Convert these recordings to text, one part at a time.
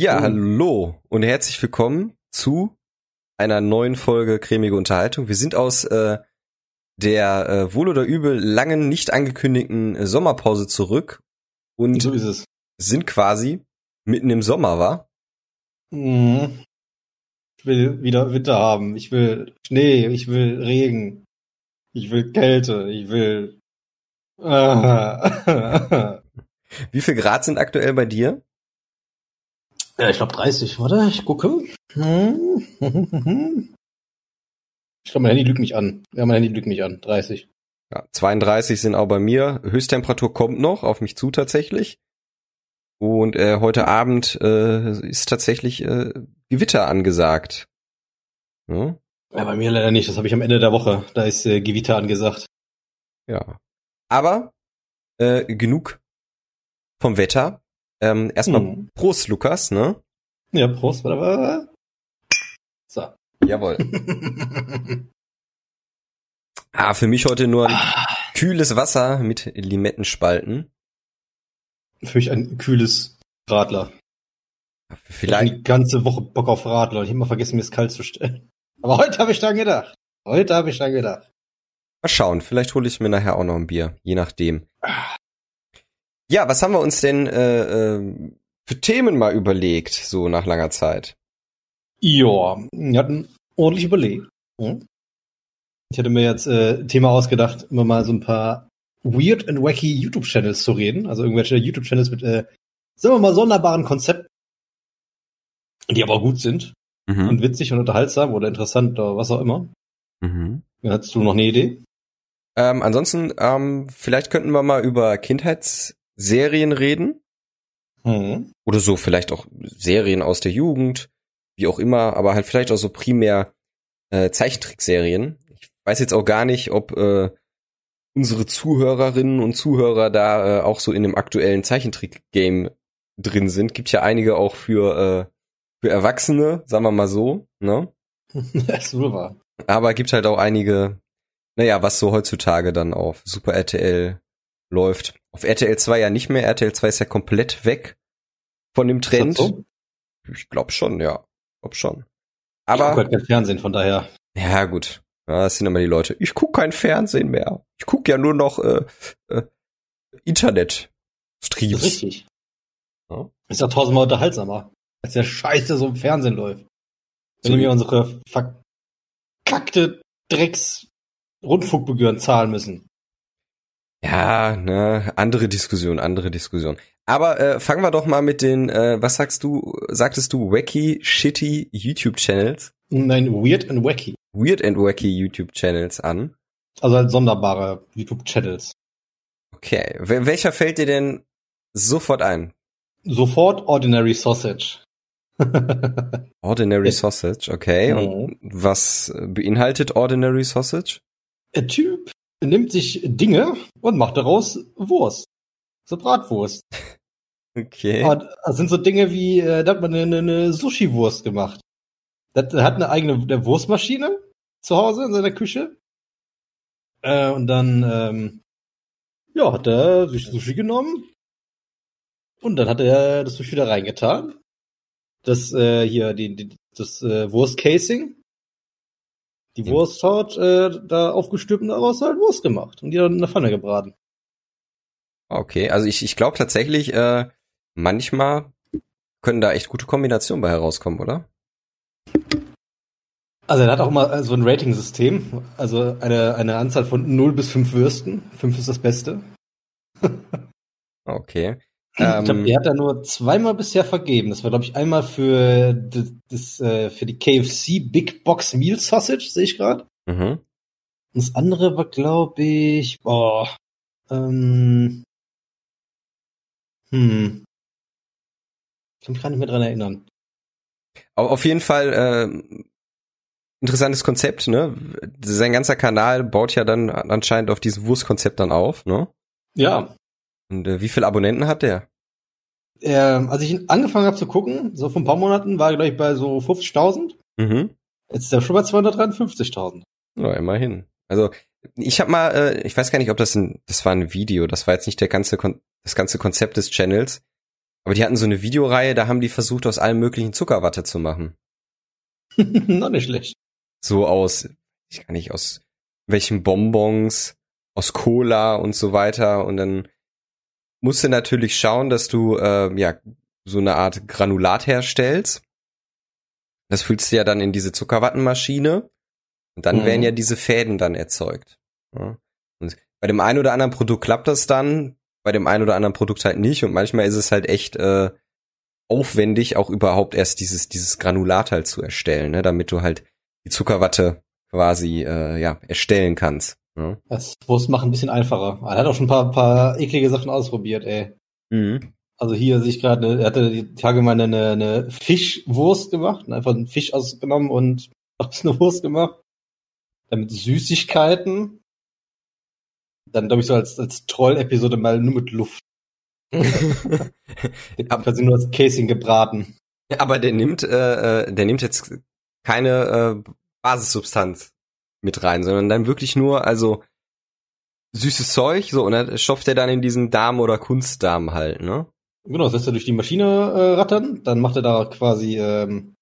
Ja, hallo und herzlich willkommen zu einer neuen Folge Cremige Unterhaltung. Wir sind aus äh, der äh, wohl oder übel langen, nicht angekündigten äh, Sommerpause zurück und So sind quasi mitten im Sommer, war? Mhm. Ich will wieder Winter haben. Ich will Schnee. Ich will Regen. Ich will Kälte. Ich will. ja, Wie viel Grad sind aktuell bei dir? Ich glaube 30. Warte, ich gucke. Hm. Ich glaube, mein Handy lügt mich an. Ja, mein Handy lügt mich an. 30. Ja, 32 sind auch bei mir. Höchsttemperatur kommt noch auf mich zu tatsächlich. Und äh, heute Abend äh, ist tatsächlich äh, Gewitter angesagt. Ja, Ja, bei mir leider nicht. Das habe ich am Ende der Woche. Da ist äh, Gewitter angesagt. ja. Aber äh, genug vom Wetter. Ähm, erstmal Hm. Prost, Lukas, ne? Ja, Prost. Warte, warte. So. Jawohl. Ah, für mich heute nur ein kühles Wasser mit Limettenspalten. Für mich ein kühles Radler. Ich Vielleicht, die ganze Woche Bock auf Radler und ich immer vergessen, mir es kalt zu stellen. Aber heute habe ich dran gedacht. Heute habe ich dran gedacht. mal schauen, vielleicht hole ich mir nachher auch noch ein Bier, je nachdem. Ja, was haben wir uns denn äh, äh, für Themen mal überlegt, so nach langer Zeit? Ja, wir hatten ordentlich überlegt. Hm? Ich hatte mir jetzt äh, Thema ausgedacht, immer mal so ein paar weird and wacky YouTube-Channels zu reden. Also irgendwelche YouTube-Channels mit, äh, sagen wir mal, sonderbaren Konzepten, die aber auch gut sind Mhm. und witzig und unterhaltsam oder interessant oder was auch immer. Mhm. Hattest du noch eine Idee? Ähm, ansonsten, ähm, vielleicht könnten wir mal über Kindheitsserien reden. Hm. Oder so, vielleicht auch Serien aus der Jugend, wie auch immer, aber halt vielleicht auch so primär äh, Zeichentrickserien. Ich weiß jetzt auch gar nicht, ob äh, unsere Zuhörerinnen und Zuhörer da äh, auch so in dem aktuellen Zeichentrick-Game drin sind. Gibt ja einige auch für, äh, für Erwachsene, sagen wir mal so, ne? das ist wohl wahr. Aber gibt halt auch einige, naja, was so heutzutage dann auf Super RTL läuft. Auf RTL 2 ja nicht mehr. RTL 2 ist ja komplett weg von dem Trend. So? Ich glaube schon, ja. Glaub schon. Ich guck Aber, halt kein Fernsehen, von daher. ja gut. Ja, das sind immer die Leute. Ich guck kein Fernsehen mehr. Ich guck ja nur noch äh, äh, Internet-Streams. richtig. Ja. Ist ja tausendmal unterhaltsamer, als der Scheiße so im Fernsehen läuft. Wenn So- wir unsere verkackte Drecks Rundfunkgebühren zahlen müssen. Ja, ne, andere Diskussion, andere Diskussion. Aber äh, fangen wir doch mal mit den, äh, was sagst du, sagtest du, wacky, shitty YouTube-Channels? Nein, weird and wacky. Weird and wacky YouTube-Channels an. Also halt sonderbare YouTube-Channels. Okay. Wel welcher fällt dir denn sofort ein? Sofort Ordinary Sausage. Ordinary. Sausage, okay. Mhm. Und was beinhaltet Ordinary Sausage? Der Typ nimmt sich Dinge und macht daraus Wurst. So Bratwurst. Okay. Aber das sind so Dinge wie, äh, da hat man eine, eine Sushi-Wurst gemacht. Das, er hat eine eigene Wurstmaschine zu Hause in seiner Küche. Äh, und dann, ähm, ja, hat er sich Sushi genommen. Und dann hat er das Sushi da reingetan. Das, äh, hier, die, die, das äh, Wurstcasing. Die Ja. Wursthaut äh, da aufgestülpt und daraus halt Wurst gemacht. Und die dann in der Pfanne gebraten. Okay, also ich, ich glaube tatsächlich, äh, manchmal können da echt gute Kombinationen bei herauskommen, oder? Also er hat auch mal so ein Rating-System, also eine, eine Anzahl von 0 bis 5 Würsten. 5 ist das Beste. Okay. Ich glaube, Ähm, er hat da nur zweimal bisher vergeben. Das war, glaube ich, einmal für das, das äh, für die KFC Big Box Meal Sausage, sehe ich gerade. mhm. Und das andere war, glaube ich, boah, ähm, hm. Ich kann mich gar nicht mehr dran erinnern. Aber auf jeden Fall äh, interessantes Konzept, ne? Sein ganzer Kanal baut ja dann anscheinend auf diesem Wurstkonzept dann auf, ne? Ja, Und äh, wie viele Abonnenten hat der? ähm, als ich ihn angefangen habe zu gucken, so vor ein paar Monaten, war er, glaube ich, bei so 50.000. Mhm. Jetzt ist er schon bei 253.000. Ja, immerhin. Also ich habe mal, äh, ich weiß gar nicht, ob das ein, das war ein Video, das war jetzt nicht der ganze, Kon das ganze Konzept des Channels, Aber die hatten so eine Videoreihe, da haben die versucht, aus allem möglichen Zuckerwatte zu machen. Na, nicht schlecht. So aus, ich kann nicht, aus welchen Bonbons, aus Cola und so weiter. Und dann musst du natürlich schauen, dass du äh, ja so eine Art Granulat herstellst. Das füllst du ja dann in diese Zuckerwattenmaschine und dann Mhm. werden ja diese Fäden dann erzeugt. Ja. Und bei dem einen oder anderen Produkt klappt das dann, bei dem einen oder anderen Produkt halt nicht und manchmal ist es halt echt äh, aufwendig, auch überhaupt erst dieses dieses Granulat halt zu erstellen, ne, damit du halt die Zuckerwatte quasi äh, ja erstellen kannst. Ja. Das Wurst machen ein bisschen einfacher. Er hat auch schon ein paar, paar eklige Sachen ausprobiert, ey. Mhm. Also hier sehe ich gerade, ne, er hatte die Tage mal eine, eine Fischwurst gemacht, und einfach einen Fisch ausgenommen und aus einer Wurst gemacht. Dann mit Süßigkeiten. Dann, glaube ich, so als, als Troll-Episode mal nur mit Luft. Ab- Quasi nur als Casing gebraten. Aber der nimmt, äh, äh, der nimmt jetzt keine äh, Basissubstanz mit rein, sondern dann wirklich nur, also süßes Zeug, so, und dann stopft er dann in diesen Darm oder Kunstdarm halt, ne? Genau, das lässt er durch die Maschine äh, rattern, dann macht er da quasi ähm,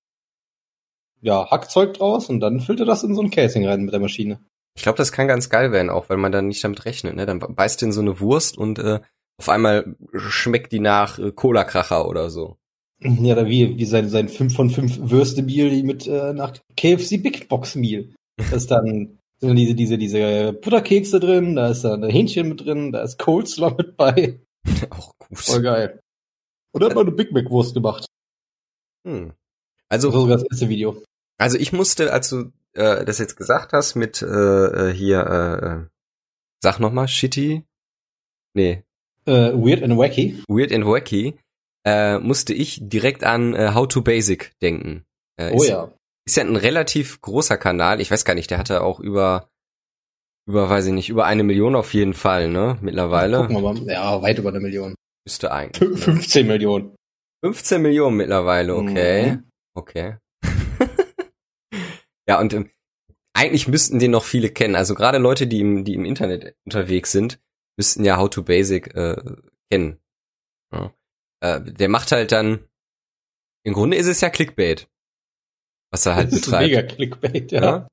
ja, Hackzeug draus und dann füllt er das in so ein Casing rein mit der Maschine. Ich glaube, das kann ganz geil werden, auch weil man dann nicht damit rechnet, ne? Dann beißt in so eine Wurst und äh, auf einmal schmeckt die nach äh, Cola-Kracher oder so. Ja, da wie, wie sein, sein 5 von 5 Würste-Meal mit äh, nach KFC Big Box Meal. Das ist dann sind dann diese, diese, diese Butterkekse drin, da ist dann ein Hähnchen mit drin, da ist Coleslaw mit bei. auch gut. Voll geil. Und dann hat man eine Big Mac Wurst gemacht. Hm. Das Also war sogar das erste Video. Also ich musste, als du äh, das jetzt gesagt hast, mit äh, äh, hier, äh, äh, sag noch mal, Shitty? Nee, Äh, weird and wacky. Weird and Wacky, äh, musste ich direkt an äh, How to Basic denken. Äh, Oh ist, ja. Ist ja ein relativ großer Kanal. Ich weiß gar nicht, der hatte auch über, über, weiß ich nicht, über eine Million auf jeden Fall, ne? Mittlerweile. Gucken wir mal. Ja, weit über eine Million. Müsste eigentlich. Fün- 15 Millionen. 15 Millionen mittlerweile, okay. Mhm. Okay. ja, und ähm, eigentlich müssten den noch viele kennen. Also gerade Leute, die im, die im Internet unterwegs sind, müssten ja How to Basic äh, kennen. Ja. Äh, der macht halt dann, im Grunde ist es ja Clickbait, was er halt Das ist betreibt. mega Clickbait, ja. Ja?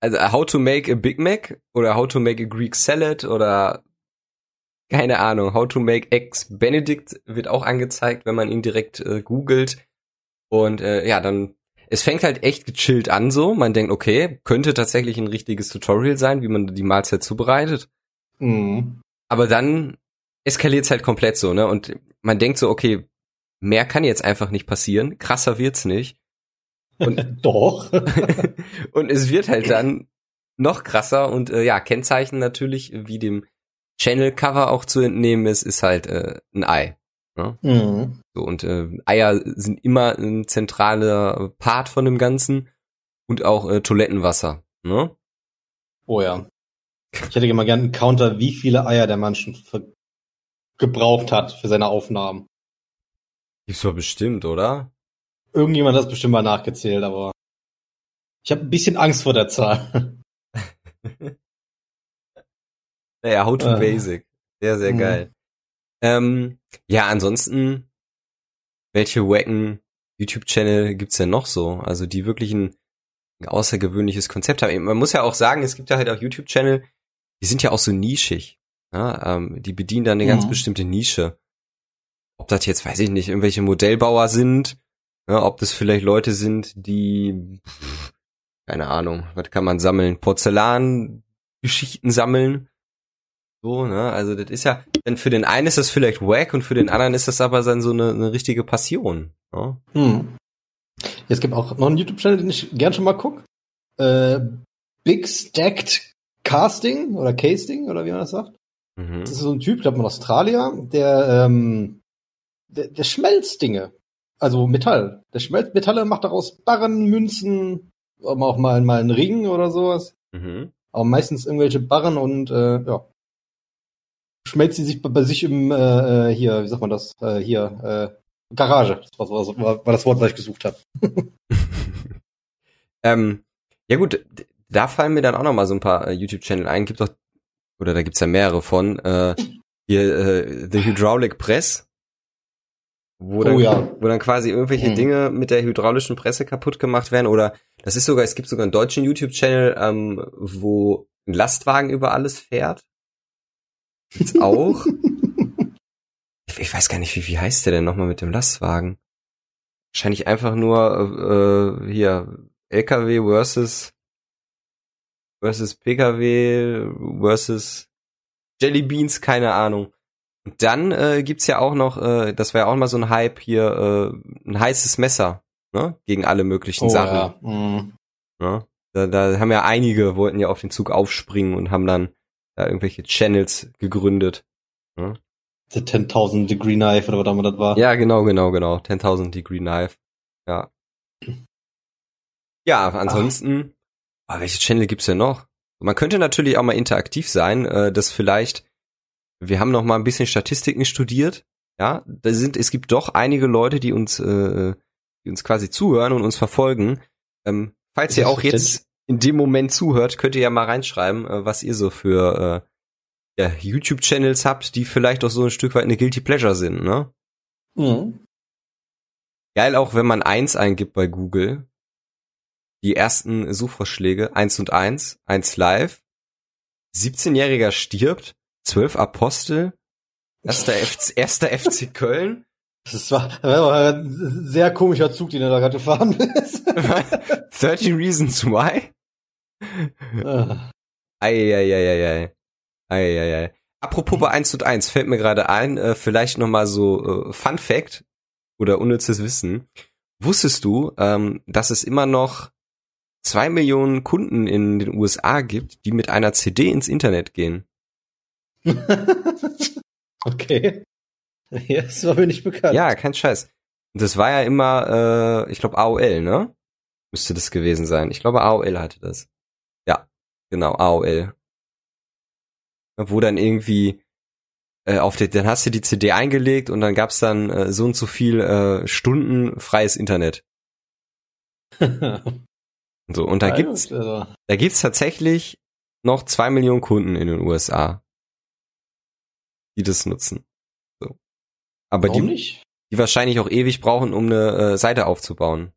Also äh, How to make a Big Mac oder How to make a Greek Salad oder keine Ahnung, How to make Eggs Benedict wird auch angezeigt, wenn man ihn direkt äh, googelt. Und äh, ja, dann es fängt halt echt gechillt an so. Man denkt, okay, könnte tatsächlich ein richtiges Tutorial sein, wie man die Mahlzeit zubereitet. Mhm. Aber dann eskaliert es halt komplett so, ne? Und man denkt so, okay, mehr kann jetzt einfach nicht passieren. Krasser wird's nicht. Doch. und es wird halt dann noch krasser und äh, ja, Kennzeichen natürlich, wie dem Channel-Cover auch zu entnehmen ist, ist halt äh, ein Ei. mhm. So, und äh, Eier sind immer ein zentraler Part von dem Ganzen und auch äh, Toilettenwasser. Ne? Oh ja. Ich hätte mal gern einen Counter, wie viele Eier der Mann schon gebraucht hat für seine Aufnahmen. Gibt's doch bestimmt, oder? Irgendjemand hat bestimmt mal nachgezählt, aber ich habe ein bisschen Angst vor der Zahl. Naja, How to Äh. Basic. Sehr, sehr Mhm. geil. Ähm, ja, ansonsten, welche wacken YouTube-Channel gibt's denn noch so? Also die wirklich ein, außergewöhnliches Konzept haben. Man muss ja auch sagen, es gibt ja halt auch YouTube-Channel, die sind ja auch so nischig. Ja, ähm, die bedienen da eine ganz Mhm. bestimmte Nische. Ob das jetzt, weiß ich nicht, irgendwelche Modellbauer sind, ja, ob das vielleicht Leute sind, die, keine Ahnung, was kann man sammeln? Porzellangeschichten sammeln. So, ne? Also das ist ja, denn für den einen ist das vielleicht wack und für den anderen ist das aber dann so eine, eine richtige Passion. Ne? Hm. Es gibt auch noch einen YouTube-Channel, den ich gern schon mal guck. Äh, Big Stacked Casting oder Casting oder wie man das sagt. Mhm. Das ist so ein Typ, ich glaube in Australien, der, ähm, der, der schmelzt Dinge. Also Metall. Der schmelzt Metalle, macht daraus Barren, Münzen, auch mal, mal einen Ring oder sowas. Mhm. Aber meistens irgendwelche Barren und äh, ja. Schmelzt sie sich bei, bei sich im äh, äh, hier, wie sagt man das? Äh, hier, äh, Garage. Das war, war, war, das Wort, was ich gesucht habe. ähm, ja gut, da fallen mir dann auch noch mal so ein paar äh, YouTube-Channel ein. Gibt doch, oder da gibt's ja mehrere von, äh, hier, äh, The Hydraulic Press. Wo dann, Oh ja. wo dann quasi irgendwelche Mhm. Dinge mit der hydraulischen Presse kaputt gemacht werden oder das ist sogar, es gibt sogar einen deutschen YouTube-Channel, ähm, wo ein Lastwagen über alles fährt. Gibt's auch. ich, ich weiß gar nicht, wie, wie heißt der denn nochmal mit dem Lastwagen? Wahrscheinlich einfach nur äh, hier LKW versus versus PKW versus Jelly Beans, keine Ahnung. Dann äh, gibt's ja auch noch, äh, das war ja auch mal so ein Hype hier, äh, ein heißes Messer, ne? Gegen alle möglichen Oh, Sachen. ja. Mhm. Ne? Da, da haben ja einige, wollten ja auf den Zug aufspringen und haben dann da irgendwelche Channels gegründet. Ne? The 10.000 Degree Knife oder was auch immer das war. Ja, genau, genau, genau. 10.000 Degree Knife. Ja. Ja, ansonsten, ah, welche Channel gibt's denn noch? Man könnte natürlich auch mal interaktiv sein, äh, dass vielleicht, wir haben noch mal ein bisschen Statistiken studiert, ja, da sind, es gibt doch einige Leute, die uns, äh, die uns quasi zuhören und uns verfolgen. Ähm, falls ihr auch jetzt in dem Moment zuhört, könnt ihr ja mal reinschreiben, äh, was ihr so für äh, ja, YouTube-Channels habt, die vielleicht auch so ein Stück weit eine Guilty Pleasure sind, ne? Mhm. Geil auch, wenn man eins eingibt bei Google. Die ersten Suchvorschläge, eins und eins, eins live, 17-Jähriger stirbt, 12 Apostel, erster, FC, erster FC Köln, Das war, das war ein sehr komischer Zug, den er da gerade gefahren ist. 13 Reasons Why. Ah. Eieieiei. Eieiei. Apropos bei 1 und 1 fällt mir gerade ein, äh, vielleicht nochmal so äh, Fun Fact oder unnützes Wissen. Wusstest du, ähm, dass es immer noch zwei Millionen Kunden in den USA gibt, die mit einer CD ins Internet gehen? okay. Ja, das war mir nicht bekannt. Ja, kein Scheiß. Und das war ja immer, äh, ich glaube AOL, ne? Müsste das gewesen sein. Ich glaube AOL hatte das. Ja, genau, AOL. Wo dann irgendwie äh, auf der, dann hast du die CD eingelegt und dann gab's dann äh, so und so viel äh, Stunden freies Internet. So. Und da gibt's, Also, da gibt's tatsächlich noch zwei Millionen Kunden in den USA, die das nutzen. So. Aber warum die, nicht? die wahrscheinlich auch ewig brauchen, um eine äh, Seite aufzubauen.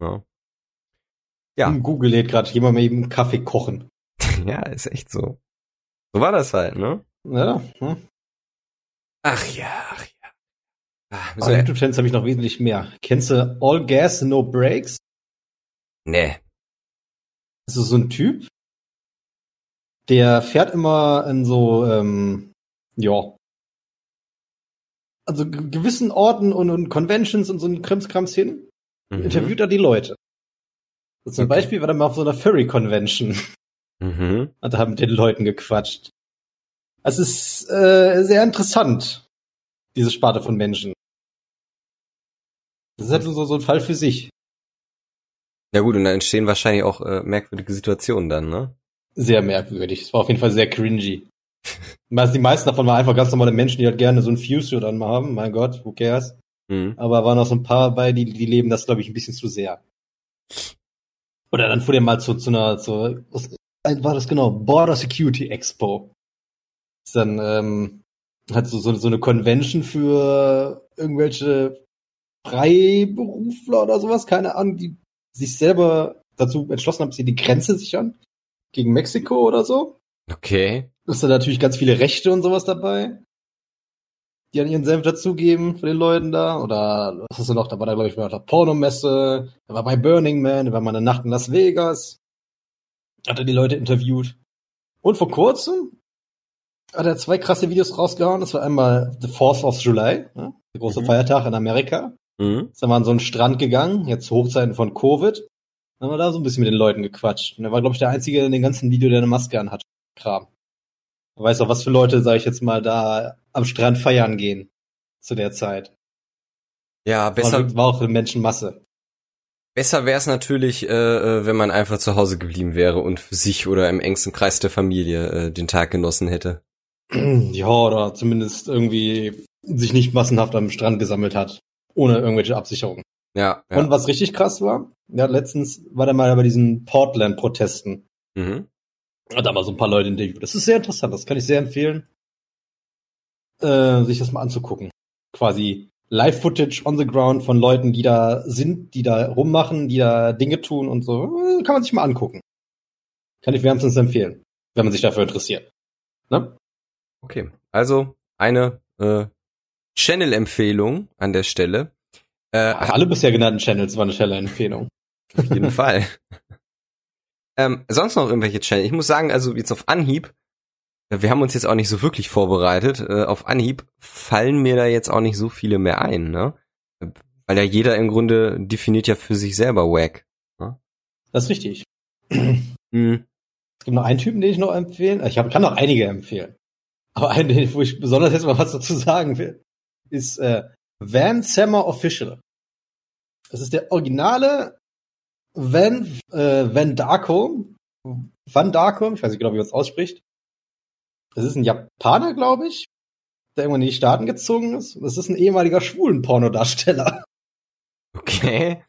Ja. Ja. Hm, Google lädt gerade jemand eben Kaffee kochen. ja, ist echt so. So war das halt, ne? Ja. Hm. Ach ja, ach ja. Aber wir- YouTube-Channels habe ich noch wesentlich mehr. Kennst du All Gas, No Breaks? nee. Das ist so ein Typ, der fährt immer in so, ähm, ja, also ge- gewissen Orten und, und Conventions und so ein Krimskrams hin, Mhm. interviewt er die Leute. So zum Okay. Beispiel war er mal auf so einer Furry-Convention, Mhm. hat er mit den Leuten gequatscht. Es ist äh, sehr interessant, diese Sparte von Menschen. Das ist halt so, so ein Fall für sich. Ja gut, und da entstehen wahrscheinlich auch äh, merkwürdige Situationen dann, ne? Sehr merkwürdig. Es war auf jeden Fall sehr cringy. Die meisten davon waren einfach ganz normale Menschen, die halt gerne so ein Fuse dann mal haben. Mein Gott, who cares? Mhm. Aber waren auch so ein paar bei, die, die leben das, glaube ich, ein bisschen zu sehr. Oder dann fuhr der mal zu, zu einer, zu, was war das genau? Border Security Expo. Ist dann, ähm, hat so, so, so eine Convention für irgendwelche Freiberufler oder sowas, keine Ahnung, die sich selber dazu entschlossen haben, sie die Grenze sichern. Gegen Mexiko oder so. Okay. ist da natürlich ganz viele Rechte und sowas dabei, die an ihren Senf dazugeben für den Leuten da. Oder was ist denn noch? Da war da, glaube ich, bei der Pornomesse, da war bei Burning Man, da war mal eine Nacht in Las Vegas. Hat er die Leute interviewt. Und vor kurzem hat er zwei krasse Videos rausgehauen. Das war einmal The 4th of July, ne? der große Mhm. Feiertag in Amerika. Mhm. Ist dann mal an so einen Strand gegangen, jetzt Hochzeiten von Covid. Dann haben wir da so ein bisschen mit den Leuten gequatscht. Und er war, glaube ich, der Einzige in dem ganzen Video, der eine Maske anhat. Kram. Er weiß auch, was für Leute, sag ich jetzt mal, da am Strand feiern gehen. Zu der Zeit. Ja, besser, War, war auch eine Menschenmasse. besser wäre es natürlich, äh, äh, wenn man einfach zu Hause geblieben wäre und für sich oder im engsten Kreis der Familie äh, den Tag genossen hätte. ja, oder zumindest irgendwie sich nicht massenhaft am Strand gesammelt hat. Ohne irgendwelche Absicherung. Ja. ja. Und was richtig krass war, ja, letztens war der mal bei diesen Portland-Protesten. mhm. Hat da mal so ein paar Leute interviewt. Das ist sehr interessant, das kann ich sehr empfehlen, äh, sich das mal anzugucken. quasi Live-Footage on the ground von Leuten, die da sind, die da rummachen, die da Dinge tun und so. Kann man sich mal angucken. Kann ich wärmstens empfehlen, wenn man sich dafür interessiert. Ne? Okay, also eine äh, Channel-Empfehlung an der Stelle. Äh, Alle bisher genannten Channels waren eine schnelle Empfehlung. Auf jeden Fall. ähm, sonst noch irgendwelche Channel? Ich muss sagen, also jetzt auf Anhieb, äh, wir haben uns jetzt auch nicht so wirklich vorbereitet. Äh, auf Anhieb fallen mir da jetzt auch nicht so viele mehr ein, ne? Weil ja jeder im Grunde definiert ja für sich selber Wack. Das ist richtig. Hm. Es gibt noch einen Typen, den ich noch empfehlen. Ich hab, kann noch einige empfehlen. Aber einen, wo ich besonders jetzt mal was dazu sagen will, ist äh, Van Sammer Official. Das ist der originale Van, äh, Van Darko. Van Darko, ich weiß nicht genau, wie man es ausspricht. Das ist ein Japaner, glaube ich, der irgendwann in die Staaten gezogen ist. Das ist ein ehemaliger schwulen Pornodarsteller. Okay.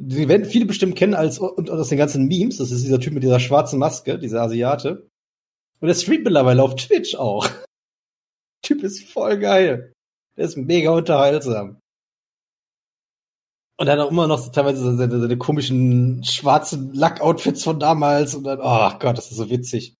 Die werden viele bestimmt kennen als und aus den ganzen Memes. Das ist dieser Typ mit dieser schwarzen Maske, dieser Asiate. Und der streamt mittlerweile auf Twitch auch. typ ist voll geil. Der ist mega unterhaltsam. Und er hat auch immer noch so teilweise so seine, seine komischen schwarzen Lack-Outfits von damals und dann, oh Gott, das ist so witzig.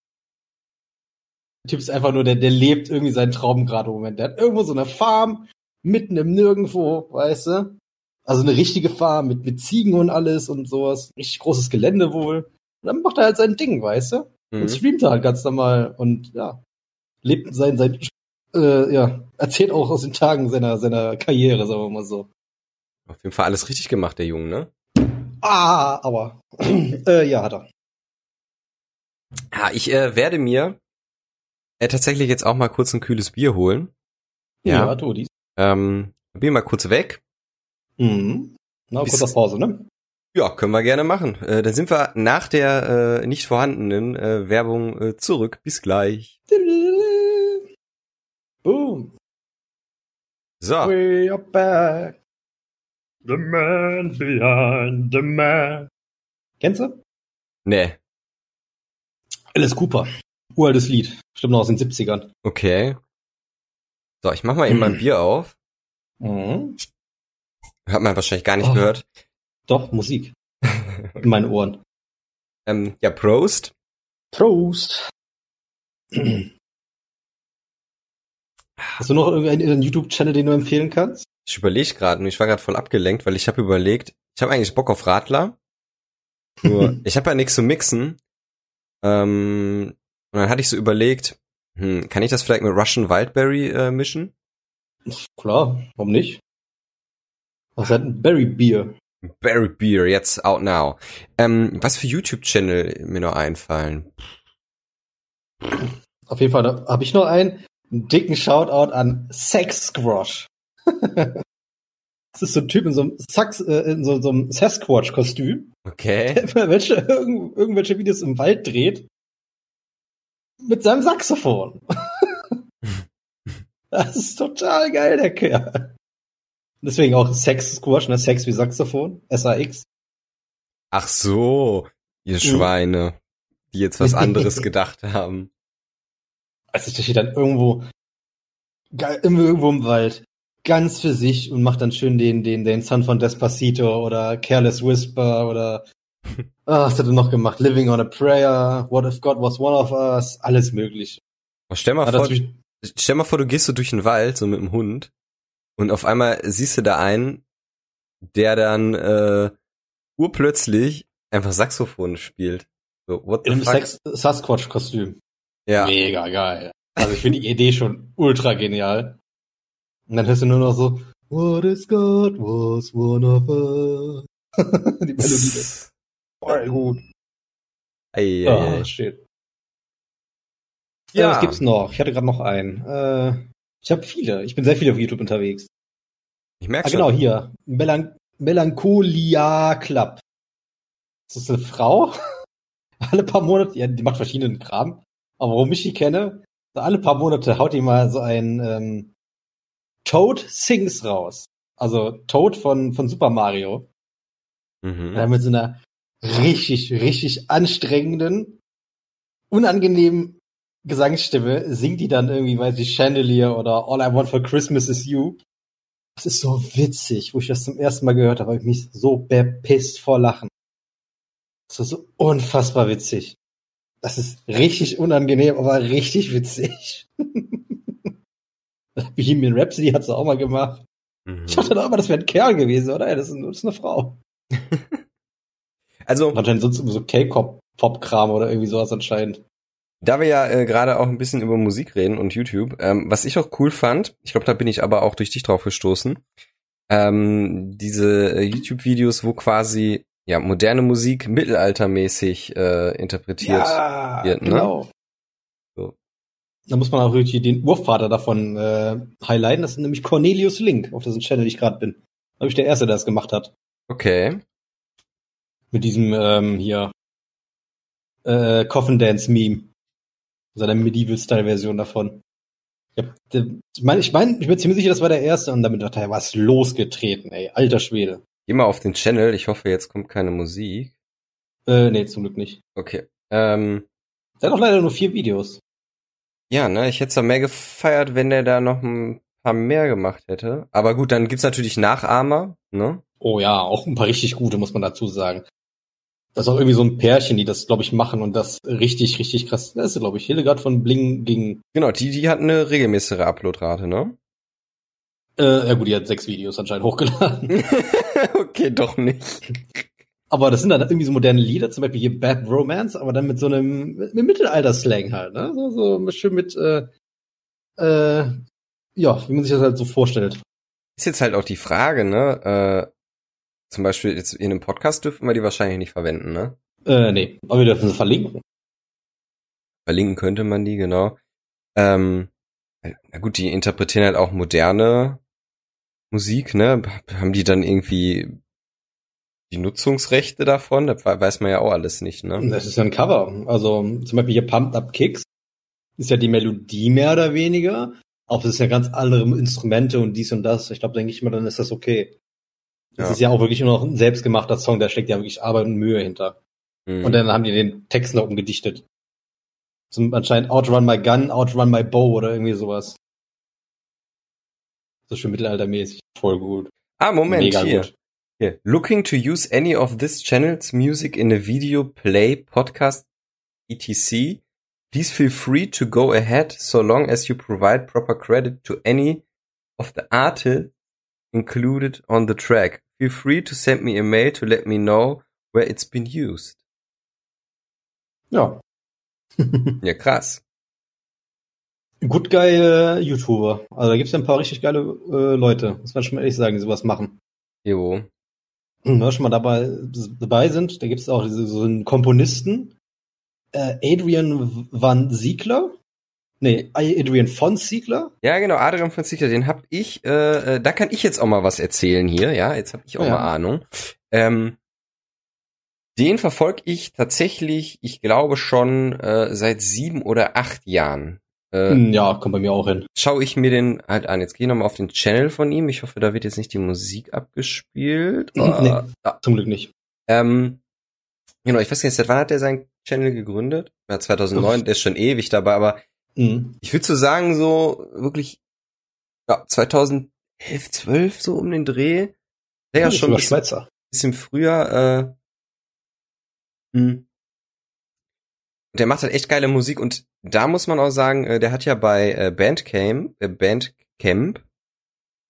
Der Typ ist einfach nur, der, der lebt irgendwie seinen Traum gerade im Moment. Der hat irgendwo so eine Farm mitten im Nirgendwo, weißt du? Also eine richtige Farm mit, mit Ziegen und alles und sowas. Richtig großes Gelände wohl. Und dann macht er halt sein Ding, weißt du? Und Mhm. streamt er halt ganz normal und ja, lebt sein, sein, äh, ja, erzählt auch aus den Tagen seiner, seiner Karriere, sagen wir mal so. Auf jeden Fall alles richtig gemacht, der Junge, ne? Ah, aber, äh, ja, hat er. Ja, ich äh, werde mir äh, tatsächlich jetzt auch mal kurz ein kühles Bier holen. Ja. du, dies. Ähm, bin mal kurz weg. Mhm. Na, Bis- kurzer Pause, ne? Ja, können wir gerne machen. Äh, dann sind wir nach der äh, nicht vorhandenen äh, Werbung äh, zurück. Bis gleich. Boom. So, We are back. The man behind the man. Kennst du? nee, Alice Cooper. Uraltes Lied. Stimmt noch aus den 70ern. okay. So, ich mach mal eben mein Bier auf. Mhm. Hat man wahrscheinlich gar nicht Oh. gehört. Doch, Musik. In meinen Ohren. Ähm, ja, Prost. Prost. Hast du noch irgendeinen YouTube-Channel, den du empfehlen kannst? Ich überlege gerade und ich war gerade voll abgelenkt, weil ich habe überlegt, ich habe eigentlich Bock auf Radler. Nur, ich habe ja nichts zu mixen. Ähm, und dann hatte ich so überlegt, hm, kann ich das vielleicht mit Russian Wildberry äh, mischen? Klar, warum nicht? Was hat ein Berry Beer? Berry Beer, jetzt out now. Ähm, was für YouTube-Channel mir noch einfallen? Auf jeden Fall da habe ich noch einen, einen dicken Shoutout an Sex Squash. das ist so ein Typ in so einem, Sax, äh, in so, so einem Sasquatch-Kostüm, Okay. der immer welche, irgend, irgendwelche Videos im Wald dreht. Mit seinem Saxophon. das ist total geil, der Kerl. Deswegen auch Sex Squash, ne? Sex wie Saxophon. S-A-X. Ach so, ihr Schweine, die jetzt was anderes gedacht haben. Also der steht dann irgendwo, ge- irgendwo im Wald, ganz für sich und macht dann schön den, den, den Son von Despacito oder Careless Whisper oder, ah, was hat er noch gemacht? Living on a Prayer, What if God was one of us, alles möglich. Oh, stell mal Hat vor, stell mal vor, du gehst so durch den Wald, so mit dem Hund, und auf einmal siehst du da einen, der dann äh, urplötzlich einfach Saxophon spielt. So, what the in einem fuck? Sasquatch-Kostüm. Ja. Mega geil. Also ich finde die Idee schon ultra genial. Und dann hörst du nur noch so, What is God was one of us. die Melodie ist voll gut. Ei, ei, ei. shit. Ja. Ja, was gibt's noch? Ich hatte gerade noch einen. Äh, ich habe viele. Ich bin sehr viel auf YouTube unterwegs. Ich merk Ah, schon. genau, hier. Melan Melancholia Club. Das ist eine Frau. alle paar Monate, ja, die macht verschiedenen Kram. Aber warum ich die kenne, so alle paar Monate haut die mal so ein ähm, Toad Sings raus. Also Toad von, von Super Mario. Mhm. Mit so einer richtig, richtig anstrengenden, unangenehmen Gesangsstimme singt die dann irgendwie, weiß ich, Chandelier oder All I Want for Christmas is You. Das ist so witzig, wo ich das zum ersten Mal gehört habe, habe ich mich so bepisst vor Lachen. Das ist so unfassbar witzig. Das ist richtig unangenehm, aber richtig witzig. Bohemian Rhapsody hat es auch mal gemacht. Mhm. Ich dachte doch immer, das wäre ein Kerl gewesen, oder? Das ist, das ist eine Frau. also. Anscheinend sonst so K-Pop-Kram oder irgendwie sowas anscheinend. Da wir ja äh, gerade auch ein bisschen über Musik reden und YouTube, ähm, was ich auch cool fand, ich glaube, da bin ich aber auch durch dich drauf gestoßen, ähm, diese äh, YouTube-Videos, wo quasi ja moderne Musik mittelaltermäßig äh, interpretiert ja, wird. Ne? Genau. So. Da muss man auch wirklich den Urvater davon äh, highlighten. Das ist nämlich Cornelius Link, auf dessen Channel ich gerade bin. Da habe ich der Erste, der das gemacht hat. Okay. Mit diesem ähm, hier äh, Coffin Dance Meme seiner Medieval-Style-Version davon. Ich, hab, ich meine, ich, mein, ich bin ziemlich sicher, das war der erste und damit hat er was losgetreten, ey. Alter Schwede. Geh mal auf den Channel. Ich hoffe, jetzt kommt keine Musik. Äh, nee, zum Glück nicht. Okay. Ähm, der hat auch leider nur vier Videos. Ja, ne, ich hätte es mehr gefeiert, wenn der da noch ein paar mehr gemacht hätte. Aber gut, dann gibt's natürlich Nachahmer, ne? Oh ja, auch ein paar richtig gute, muss man dazu sagen. Das ist auch irgendwie so ein Pärchen, die das, glaube ich, machen und das richtig, richtig krass. Das ist, glaube ich, Hildegard von Bling gegen. Genau, die, die hat eine regelmäßige Uploadrate, ne? Äh, ja gut, die hat sechs Videos anscheinend hochgeladen. okay, doch nicht. Aber das sind dann irgendwie so moderne Lieder, zum Beispiel hier Bad Romance, aber dann mit so einem mit Mittelalter-Slang halt, ne? So, so schön mit, äh, äh, ja, wie man sich das halt so vorstellt. Ist jetzt halt auch die Frage, ne? Äh, zum Beispiel jetzt in einem Podcast dürfen wir die wahrscheinlich nicht verwenden, ne? Äh, nee, aber wir dürfen sie verlinken. Verlinken könnte man die, genau. Ähm, na gut, die interpretieren halt auch moderne Musik, ne? Haben die dann irgendwie die Nutzungsrechte davon? Das weiß man ja auch alles nicht, ne? Das ist ja ein Cover. Also zum Beispiel hier Pumped Up Kicks ist ja die Melodie mehr oder weniger. Auch das ist ja ganz andere Instrumente und dies und das. Ich glaube, denke ich mal, dann ist das okay. Das ja. ist ja auch wirklich nur noch ein selbstgemachter Song, da steckt ja wirklich Arbeit und Mühe hinter. Mhm. Und dann haben die den Text noch umgedichtet. Zum anscheinend Outrun My Gun, Outrun My Bow oder irgendwie sowas. So schön mittelaltermäßig. Voll gut. Ah, Moment, Mega hier. Gut. Hier. Looking to use any of this channel's music in a video, play, podcast, etc. Please feel free to go ahead so long as you provide proper credit to any of the artists included on the track. Feel free to send me a mail to let me know where it's been used. Ja. ja, krass. Gut geile YouTuber. Also da gibt's ja ein paar richtig geile äh, Leute, muss man schon mal ehrlich sagen, die sowas machen. Jo. Wenn wir schon mal dabei, dabei sind, da gibt's auch diese, so einen Komponisten, äh, Adrian Van Siegler. Nee, Adrian von Siegler. Ja, genau, Adrian von Siegler, den hab ich, äh, äh, da kann ich jetzt auch mal was erzählen hier, ja, jetzt hab ich auch ja. mal Ahnung. Ähm, den verfolge ich tatsächlich, ich glaube schon äh, seit sieben oder acht Jahren. Äh, hm, ja, kommt bei mir auch hin. Schaue ich mir den halt an. Jetzt gehe ich nochmal auf den Channel von ihm. Ich hoffe, da wird jetzt nicht die Musik abgespielt. Oh, nee, ja. zum Glück nicht. Ähm, genau, ich weiß nicht, seit wann hat er seinen Channel gegründet? Ja, 2009, Uff. der ist schon ewig dabei, aber mhm. ich würde so sagen, so wirklich ja, 2011, 12 so um den Dreh. Der ja, schon ein bisschen, bisschen früher äh, Mhm. Der macht halt echt geile Musik und da muss man auch sagen, äh, der hat ja bei äh, Bandcamp, äh, Bandcamp,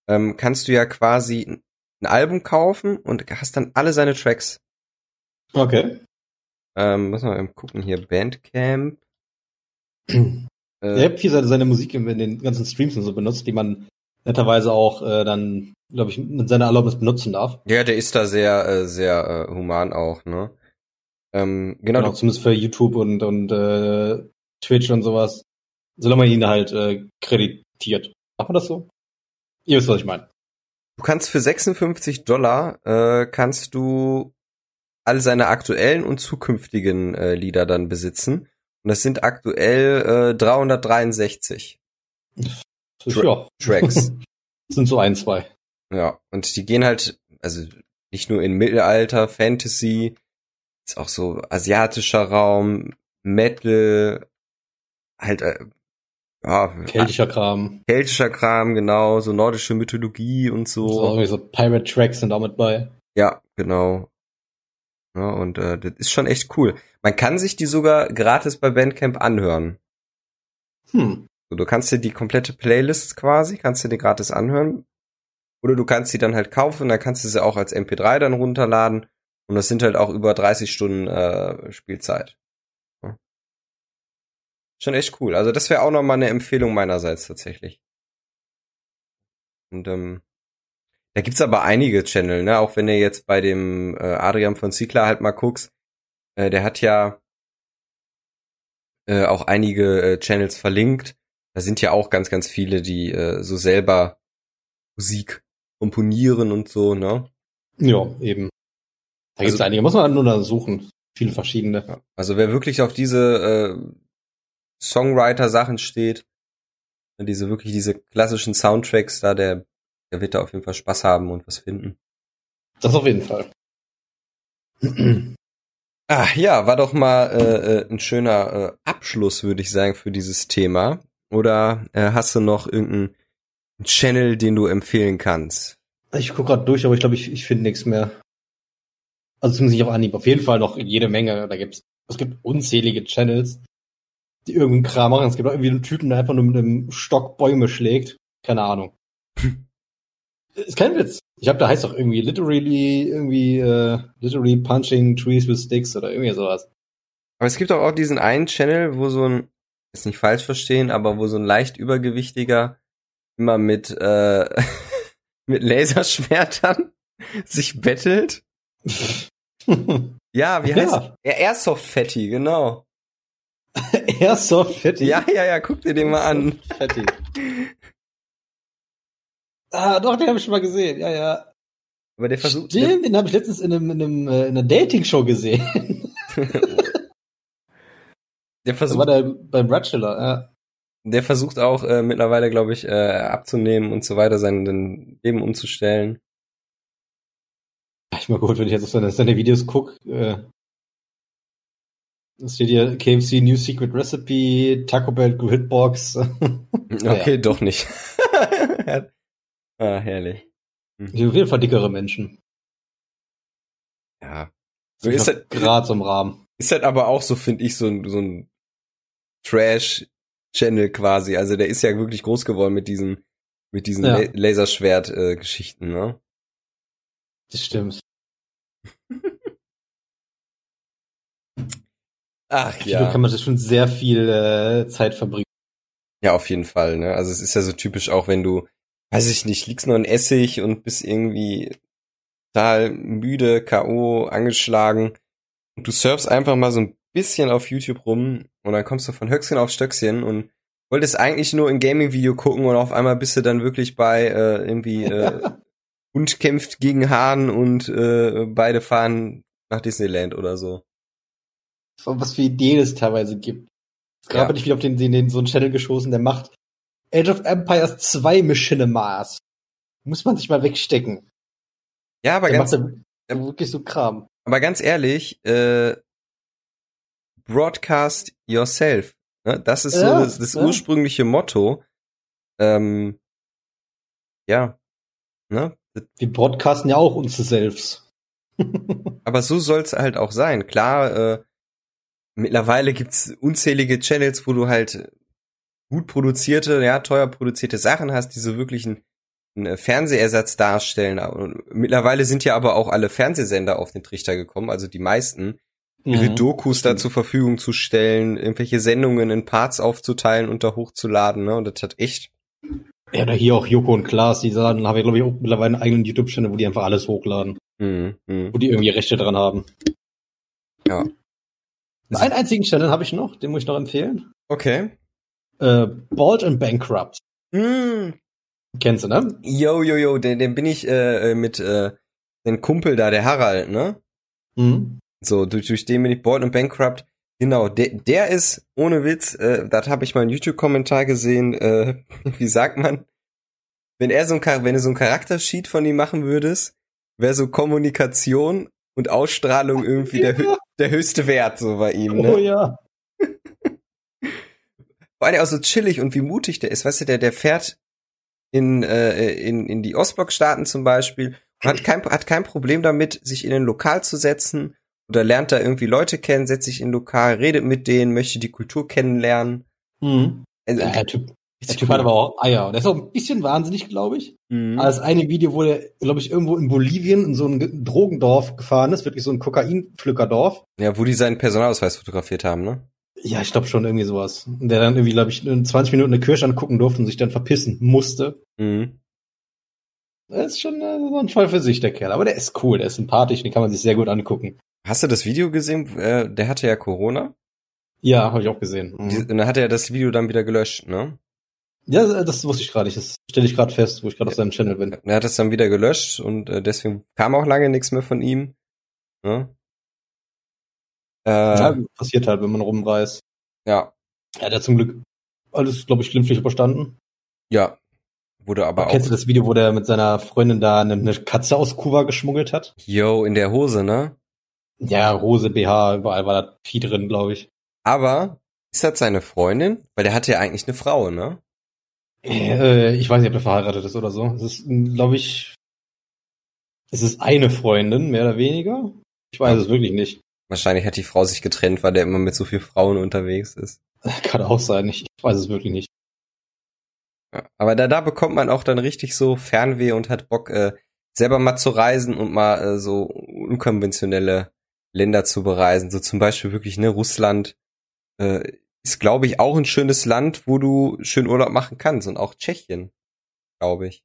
ähm, kannst du ja quasi ein Album kaufen und hast dann alle seine Tracks. Okay. Ähm, muss man mal gucken hier, Bandcamp. äh, er hat viel seine, seine Musik in, in, den ganzen Streams und so benutzt, die man netterweise auch äh, dann, glaube ich, mit seiner Erlaubnis benutzen darf. Ja, der ist da sehr, äh, sehr äh, human auch, ne? Ähm, genau, genau zumindest für YouTube und, und äh, Twitch und sowas. Solange man ihn halt äh, kreditiert. Macht man das so? Ihr wisst, was ich meine. Du kannst für 56 Dollar äh, kannst du all seine aktuellen und zukünftigen äh, Lieder dann besitzen. Und das sind aktuell äh, 363 Tra ja. Tracks. das sind so ein, zwei. Ja, und die gehen halt, also nicht nur in Mittelalter, Fantasy, ist auch so asiatischer Raum, Metal, halt äh, ja, Keltischer Kram. keltischer Kram, genau, so nordische Mythologie und So, so. irgendwie so Pirate Tracks sind auch mit bei. Ja, genau. Ja, und äh, das ist schon echt cool. Man kann sich die sogar gratis bei Bandcamp anhören. Hm. So, du kannst dir die komplette Playlist quasi, kannst du dir gratis anhören. Oder du kannst sie dann halt kaufen, dann kannst du sie auch als MP3 dann runterladen. Und das sind halt auch über 30 Stunden äh, Spielzeit. Schon echt cool. Also das wäre auch nochmal eine Empfehlung meinerseits tatsächlich. Und ähm, da gibt's aber einige Channel, ne? Auch wenn du jetzt bei dem äh, Adrian von Ziegler halt mal guckst, äh, der hat ja äh, auch einige äh, Channels verlinkt. Da sind ja auch ganz, ganz viele, die äh, so selber Musik komponieren und so, ne? Ja, eben. Da gibt's Also- einige. Muss man nur da suchen. Viele verschiedene. Also wer wirklich auf diese äh, Songwriter-Sachen steht, ne, diese wirklich diese klassischen Soundtracks da, der, der wird da auf jeden Fall Spaß haben und was finden. Das auf jeden Fall. Ah, ja, war doch mal äh, äh, ein schöner äh, Abschluss, würde ich sagen, für dieses Thema. Oder äh, hast du noch irgendeinen Channel, den du empfehlen kannst? Ich gucke gerade durch, aber ich glaube, ich, ich finde nichts mehr. Also zumindest nicht auf Anhieb. Auf jeden Fall noch jede Menge. Da gibt's, es gibt unzählige Channels, die irgendeinen Kram machen. Es gibt auch irgendwie einen Typen, der einfach nur mit einem Stock Bäume schlägt. Keine Ahnung. ist kein Witz. Ich habe da heißt doch irgendwie literally irgendwie äh, literally punching trees with sticks oder irgendwie sowas. Aber es gibt auch, auch diesen einen Channel, wo so ein, jetzt nicht falsch verstehen, aber wo so ein leicht übergewichtiger immer mit, äh, mit Laserschwertern sich bettelt. Ja, wie Ja. heißt ja. Airsoft Fatty, genau. Airsoft Fetty. Ja, ja, ja, guck dir den mal an. Fetty. Ah, doch, den habe ich schon mal gesehen. Ja, ja. Aber der versucht, der, Stimmt, den habe ich letztens in, einem, in, einem, äh, in einer Dating-Show gesehen. der Da war versucht, der beim Bachelor. Ja. der versucht auch äh, mittlerweile, glaube ich, äh, abzunehmen und so weiter, sein sein Leben umzustellen. Ich mal gut, wenn ich jetzt auf seine, seine Videos gucke. Äh, es steht hier KFC New Secret Recipe, Taco Bell Gridbox. Okay, doch nicht. ah, herrlich. auf jeden Fall dickere Menschen. Ja. So ist halt, Gerade so im Rahmen. ist halt aber auch so, finde ich, so ein, so ein Trash-Channel quasi. Also der ist ja wirklich groß geworden mit diesen, mit diesen Ja. La Laserschwert-Geschichten, ne? Das stimmt. Ach Hier kann man das schon sehr viel äh, Zeit verbringen. Ja, auf jeden Fall, ne? Also es ist ja so typisch auch, wenn du, weiß ich nicht, liegst nur in Essig und bist irgendwie total müde, K.O., angeschlagen und du surfst einfach mal so ein bisschen auf YouTube rum und dann kommst du von Höchstchen auf Stöckchen und wolltest eigentlich nur ein Gaming-Video gucken und auf einmal bist du dann wirklich bei äh, irgendwie äh, Hund kämpft gegen Hahn und äh, beide fahren nach Disneyland oder so. Was für Ideen es teilweise gibt. Gerade Ja. bin ich wieder auf den, den, den so einen Channel geschossen, der macht Age of Empires 2 Machinima. Muss man sich mal wegstecken. Ja, aber Der ganz, da wirklich so Kram. aber ganz ehrlich, äh, broadcast yourself. Ne? Das ist so Ja, das, das ja. ursprüngliche Motto. Ähm, ja. Ne? Wir broadcasten ja auch uns selbst. Aber so soll's halt auch sein. Klar, äh, mittlerweile gibt's unzählige Channels, wo du halt gut produzierte, ja, teuer produzierte Sachen hast, die so wirklich einen, einen Fernsehersatz darstellen. Und mittlerweile sind ja aber auch alle Fernsehsender auf den Trichter gekommen, also die meisten, ihre Mhm. Dokus da zur Verfügung zu stellen, irgendwelche Sendungen in Parts aufzuteilen und da hochzuladen, ne? Und das hat echt. Ja, oder hier auch Joko und Klaas, die sagen, haben wir, glaube ich, auch mittlerweile einen eigenen YouTube-Channel, wo die einfach alles hochladen. Mh, mh. Wo die irgendwie Rechte dran haben. Ja. Einen einzigen Channel habe ich noch, den muss ich noch empfehlen. Okay. Äh, Bald and Bankrupt. Mm. Kennst du, ne? Yo, yo, yo, den, den bin ich äh, äh, mit äh, den Kumpel da, der Harald, ne? Mhm. So, durch, durch den bin ich Bored und Bankrupt. Genau, der, der ist, ohne Witz, äh, das habe ich mal einen YouTube-Kommentar gesehen, äh, wie sagt man, wenn er so ein, wenn du so ein Charaktersheet von ihm machen würdest, wäre so Kommunikation und Ausstrahlung irgendwie der, hö- der höchste Wert so bei ihm, ne? Oh ja. vor allem auch so chillig und wie mutig der ist. Weißt du, der, der fährt in, äh, in, in die Ostblockstaaten zum Beispiel und hat kein, hat kein Problem damit, sich in ein Lokal zu setzen oder lernt da irgendwie Leute kennen, setzt sich in ein Lokal, redet mit denen, möchte die Kultur kennenlernen. Mhm. Also, Ja, der Typ, der typ hat aber auch Eier. Der ist auch ein bisschen wahnsinnig, glaube ich. Mhm. Aber das eine Video, wo der, glaube ich, irgendwo in Bolivien in so ein Ge- Drogendorf gefahren ist, wirklich so ein Kokainpflückerdorf. Ja, wo die seinen Personalausweis fotografiert haben, ne? Ja, ich glaube schon irgendwie sowas. Und der dann irgendwie, glaube ich, in 20 Minuten eine Kirche angucken durfte und sich dann verpissen musste. Mhm. Das ist schon äh, so ein Fall für sich, der Kerl. Aber der ist cool, der ist sympathisch, den kann man sich sehr gut angucken. Hast du das Video gesehen? Äh, der hatte ja Corona. Ja, habe ich auch gesehen. Mhm. Und dann hat er das Video dann wieder gelöscht, ne? Ja, das wusste ich gerade nicht. Das stelle ich gerade fest, wo ich gerade auf seinem Channel bin. Er hat es dann wieder gelöscht und äh, deswegen kam auch lange nichts mehr von ihm. Ne? Äh, Ja, ja. passiert halt, wenn man rumreist. ja, Ja, der hat zum Glück alles, glaube ich, glimpflich überstanden. ja. Wurde aber Kennst auch. du das Video, wo der mit seiner Freundin da eine, eine Katze aus Kuba geschmuggelt hat? Yo, in der Hose, ne? Ja, Hose, BH, überall war da Vieh drin, glaube ich. Aber ist das seine Freundin? Weil der hatte ja eigentlich eine Frau, ne? Äh, ich weiß nicht, ob der verheiratet ist oder so. Es ist, glaube ich, es ist eine Freundin, mehr oder weniger. Ich weiß es wirklich nicht. Wahrscheinlich hat die Frau sich getrennt, weil der immer mit so vielen Frauen unterwegs ist. Kann auch sein. Ich, ich weiß es wirklich nicht. Ja. Aber da, da bekommt man auch dann richtig so Fernweh und hat Bock, äh, selber mal zu reisen und mal äh, so unkonventionelle Länder zu bereisen. So zum Beispiel wirklich, ne, Russland äh, ist, glaube ich, auch ein schönes Land, wo du schön Urlaub machen kannst. Und auch Tschechien, glaube ich.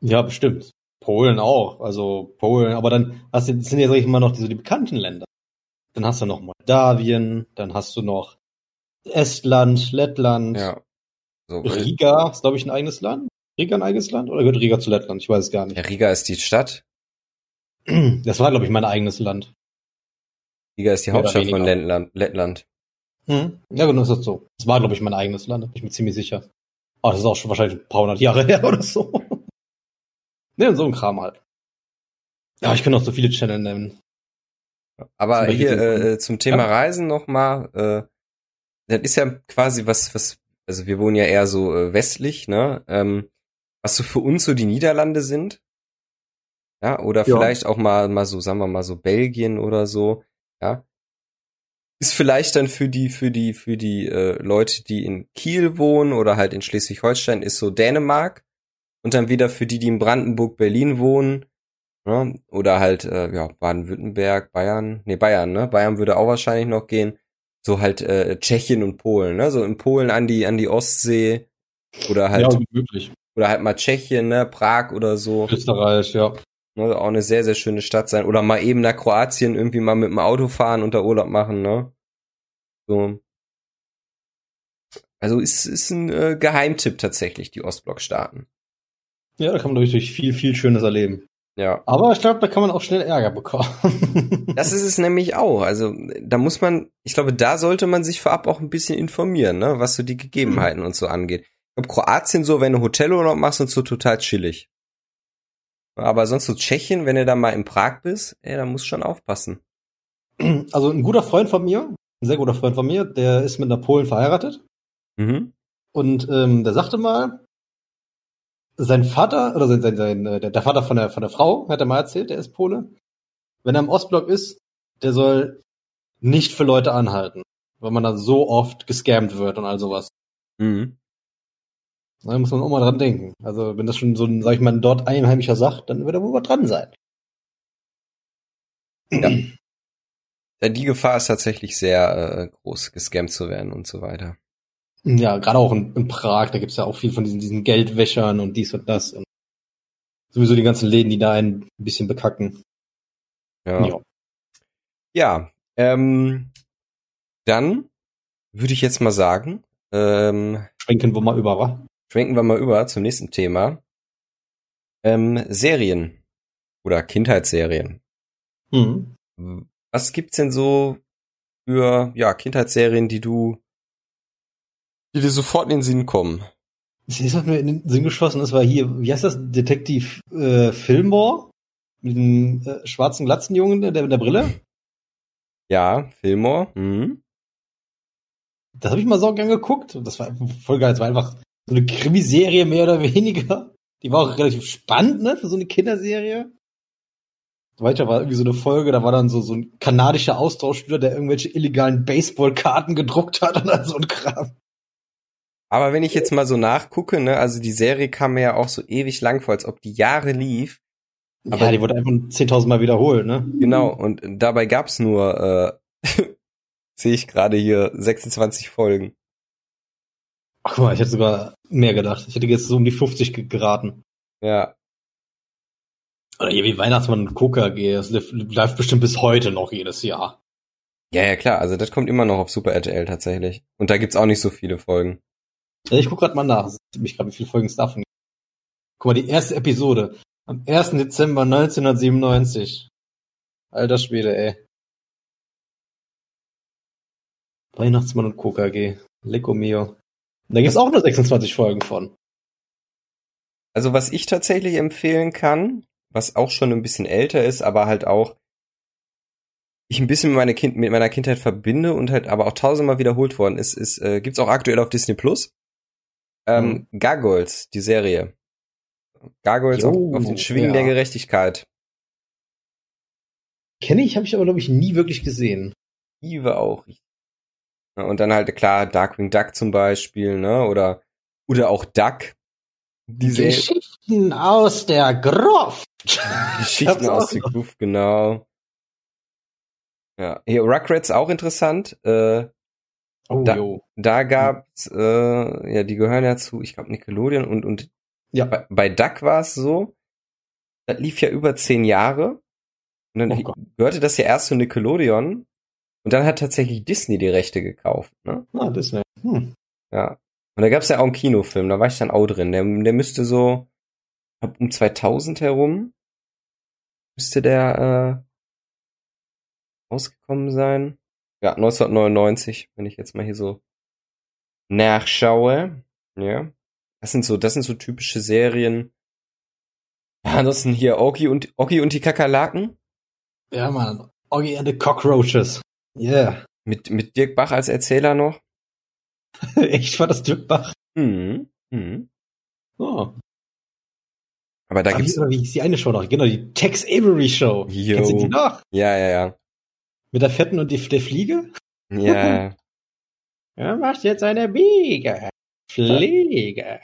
Ja, bestimmt. Polen auch. Also Polen, aber dann hast du, das sind ja, sag ich mal, noch die, so die bekannten Länder. Dann hast du noch Moldawien, dann hast du noch Estland, Lettland, Ja. So, Riga ist, glaube ich, ein eigenes Land. Riga ein eigenes Land? Oder gehört Riga zu Lettland? Ich weiß es gar ja, nicht. Riga ist die Stadt. Das war, glaube ich, mein eigenes Land. Riga ist die Hauptstadt von. Lettland. Hm? Ja, genau, ist das so. Das war, glaube ich, mein eigenes Land, da bin ich mir ziemlich sicher. Aber das ist auch schon wahrscheinlich ein paar hundert Jahre her oder so. ne, so ein Kram halt. Ja, ich kann auch so viele Channel nennen. Aber Zum hier den- äh, zum Thema Ja. Reisen noch mal. Äh, das ist ja quasi was, was. Also wir wohnen ja eher so äh, westlich, ne? Ähm, was so für uns so die Niederlande sind. Ja, oder Ja. vielleicht auch mal, mal so, sagen wir mal so Belgien oder so. Ja. Ist vielleicht dann für die, für die, für die äh, Leute, die in Kiel wohnen oder halt in Schleswig-Holstein, ist so Dänemark. Und dann wieder für die, die in Brandenburg, Berlin wohnen, Ne? Oder halt, äh, ja, Baden-Württemberg, Bayern, nee, Bayern, ne? Bayern würde auch wahrscheinlich noch gehen. So halt äh, Tschechien und Polen, ne? So in Polen an die, an die Ostsee. Oder halt, ja, möglich. oder halt mal Tschechien, ne? Prag oder so. Österreich, ja. Ne? Auch eine sehr, sehr schöne Stadt sein. Oder mal eben nach Kroatien irgendwie mal mit dem Auto fahren und da Urlaub machen, ne? So. Also ist, ist ein äh, Geheimtipp tatsächlich, die Ostblockstaaten. Ja, da kann man natürlich viel, viel Schönes erleben. Ja. Aber ich glaube, da kann man auch schnell Ärger bekommen. Das ist es nämlich auch. Also da muss man, ich glaube, da sollte man sich vorab auch ein bisschen informieren, ne, was so die Gegebenheiten und so angeht. Ich glaube, Kroatien so, wenn du Hotelurlaub machst und so total chillig. Aber sonst so Tschechien, wenn du da mal in Prag bist, ey, da musst du schon aufpassen. Also ein guter Freund von mir, ein sehr guter Freund von mir, der ist mit einer Polen verheiratet. Mhm. Und ähm, der sagte mal, sein Vater, oder sein, sein, sein äh, der, der Vater von der, von der Frau, hat er mal erzählt, der ist Pole, wenn er im Ostblock ist, der soll nicht für Leute anhalten, weil man da so oft gescammt wird und all sowas. Mhm. Da muss man auch mal dran denken. Also wenn das schon so ein, sag ich mal, ein dort Einheimischer sagt, dann wird er wohl mal dran sein. Ja. Ja, Die Gefahr ist tatsächlich sehr äh, groß, gescammt zu werden und so weiter. Ja, gerade auch in, in Prag, da gibt's ja auch viel von diesen, diesen Geldwäschern und dies und das. Und sowieso die ganzen Läden, die da ein bisschen bekacken. Ja. Ja. Ja, ähm, dann würde ich jetzt mal sagen, ähm, Schwenken wir mal über, wa? Schwenken wir mal über zum nächsten Thema. Ähm, Serien oder Kindheitsserien. Hm. Was gibt's denn so für ja Kindheitsserien, die du, die dir sofort in den Sinn kommen? Das ist, was mir in den Sinn geschossen ist, war hier, wie heißt das, Detektiv äh, Fillmore? Mit dem äh, schwarzen Glatzenjungen, der mit der Brille? Ja, Fillmore. Mhm. Das habe ich mal so gern geguckt. Das war voll geil. Das war einfach so eine Krimiserie mehr oder weniger. Die war auch relativ spannend, ne, für so eine Kinderserie. Weiter war irgendwie so eine Folge, da war dann so, so ein kanadischer Austauschspieler, der irgendwelche illegalen Baseballkarten gedruckt hat und dann so ein Kram. Aber wenn ich jetzt mal so nachgucke, ne, also die Serie kam mir ja auch so ewig lang vor, als ob die Jahre lief. Aber ja, die wurde einfach 10.000 Mal wiederholt, ne? Genau, und dabei gab's nur, äh, sehe ich gerade hier, 26 Folgen. Ach guck mal, ich hätte sogar mehr gedacht. Ich hätte jetzt so um die 50 geraten. Ja. Oder wie Weihnachtsmann und Coca AG, das läuft bestimmt bis heute noch jedes Jahr. Ja, ja, klar, also das kommt immer noch auf Super RTL tatsächlich. Und da gibt's auch nicht so viele Folgen. Ja, ich guck grad mal nach, mich gerade, wie viele Folgen es davon gibt. Guck mal, die erste Episode. Am 1. Dezember 1997. Alter Schwede, ey. Weihnachtsmann und Coca AG. Lecco mio. Da gibt's auch nur 26 Folgen von. Also was ich tatsächlich empfehlen kann, was auch schon ein bisschen älter ist, aber halt auch ich ein bisschen mit, meine kind, mit meiner Kindheit verbinde und halt aber auch tausendmal wiederholt worden ist, ist äh, gibt's auch aktuell auf Disney Plus. Ähm, mhm. Gargoyles, die Serie. Gargoyles jo, auf, auf, den Schwingen ja. der Gerechtigkeit. Kenne ich, habe ich aber glaube ich nie wirklich gesehen. Liebe auch. Und dann halt klar Darkwing Duck zum Beispiel, ne? Oder oder auch Duck. Diese Geschichten aus der Gruft. Geschichten aus der Gruft, genau. Ja, hier Rugrats auch interessant. Äh, oh, da, jo. da gab's, äh, ja, die gehören ja zu, ich glaube Nickelodeon und und ja. bei, bei Duck war es so, das lief ja über zehn Jahre. Und dann oh gehörte das ja erst zu Nickelodeon und dann hat tatsächlich Disney die Rechte gekauft. Ne? Ah, Disney. Hm. Ja. Und da gab's ja auch einen Kinofilm, da war ich dann auch drin. Der, der müsste so um 2000 herum müsste der äh, rausgekommen sein. Ja, 1999, wenn ich jetzt mal hier so nachschaue. Ja. Das sind so, das sind so typische Serien. Ja, ansonsten hier Oki und Oki und die Kakerlaken. Ja, man. Oggy and the Cockroaches. Yeah. Mit, mit Dirk Bach als Erzähler noch. Echt, war das Dirk Bach? Mhm. mhm. Oh. Aber da gibt's. Wie, ist die eine Show noch? Genau, die Tex Avery Show. Yo. Kennst du die noch? Ja, ja, ja. Mit der Fetten und die, der Fliege? Ja. er macht jetzt eine Biege. Fliege.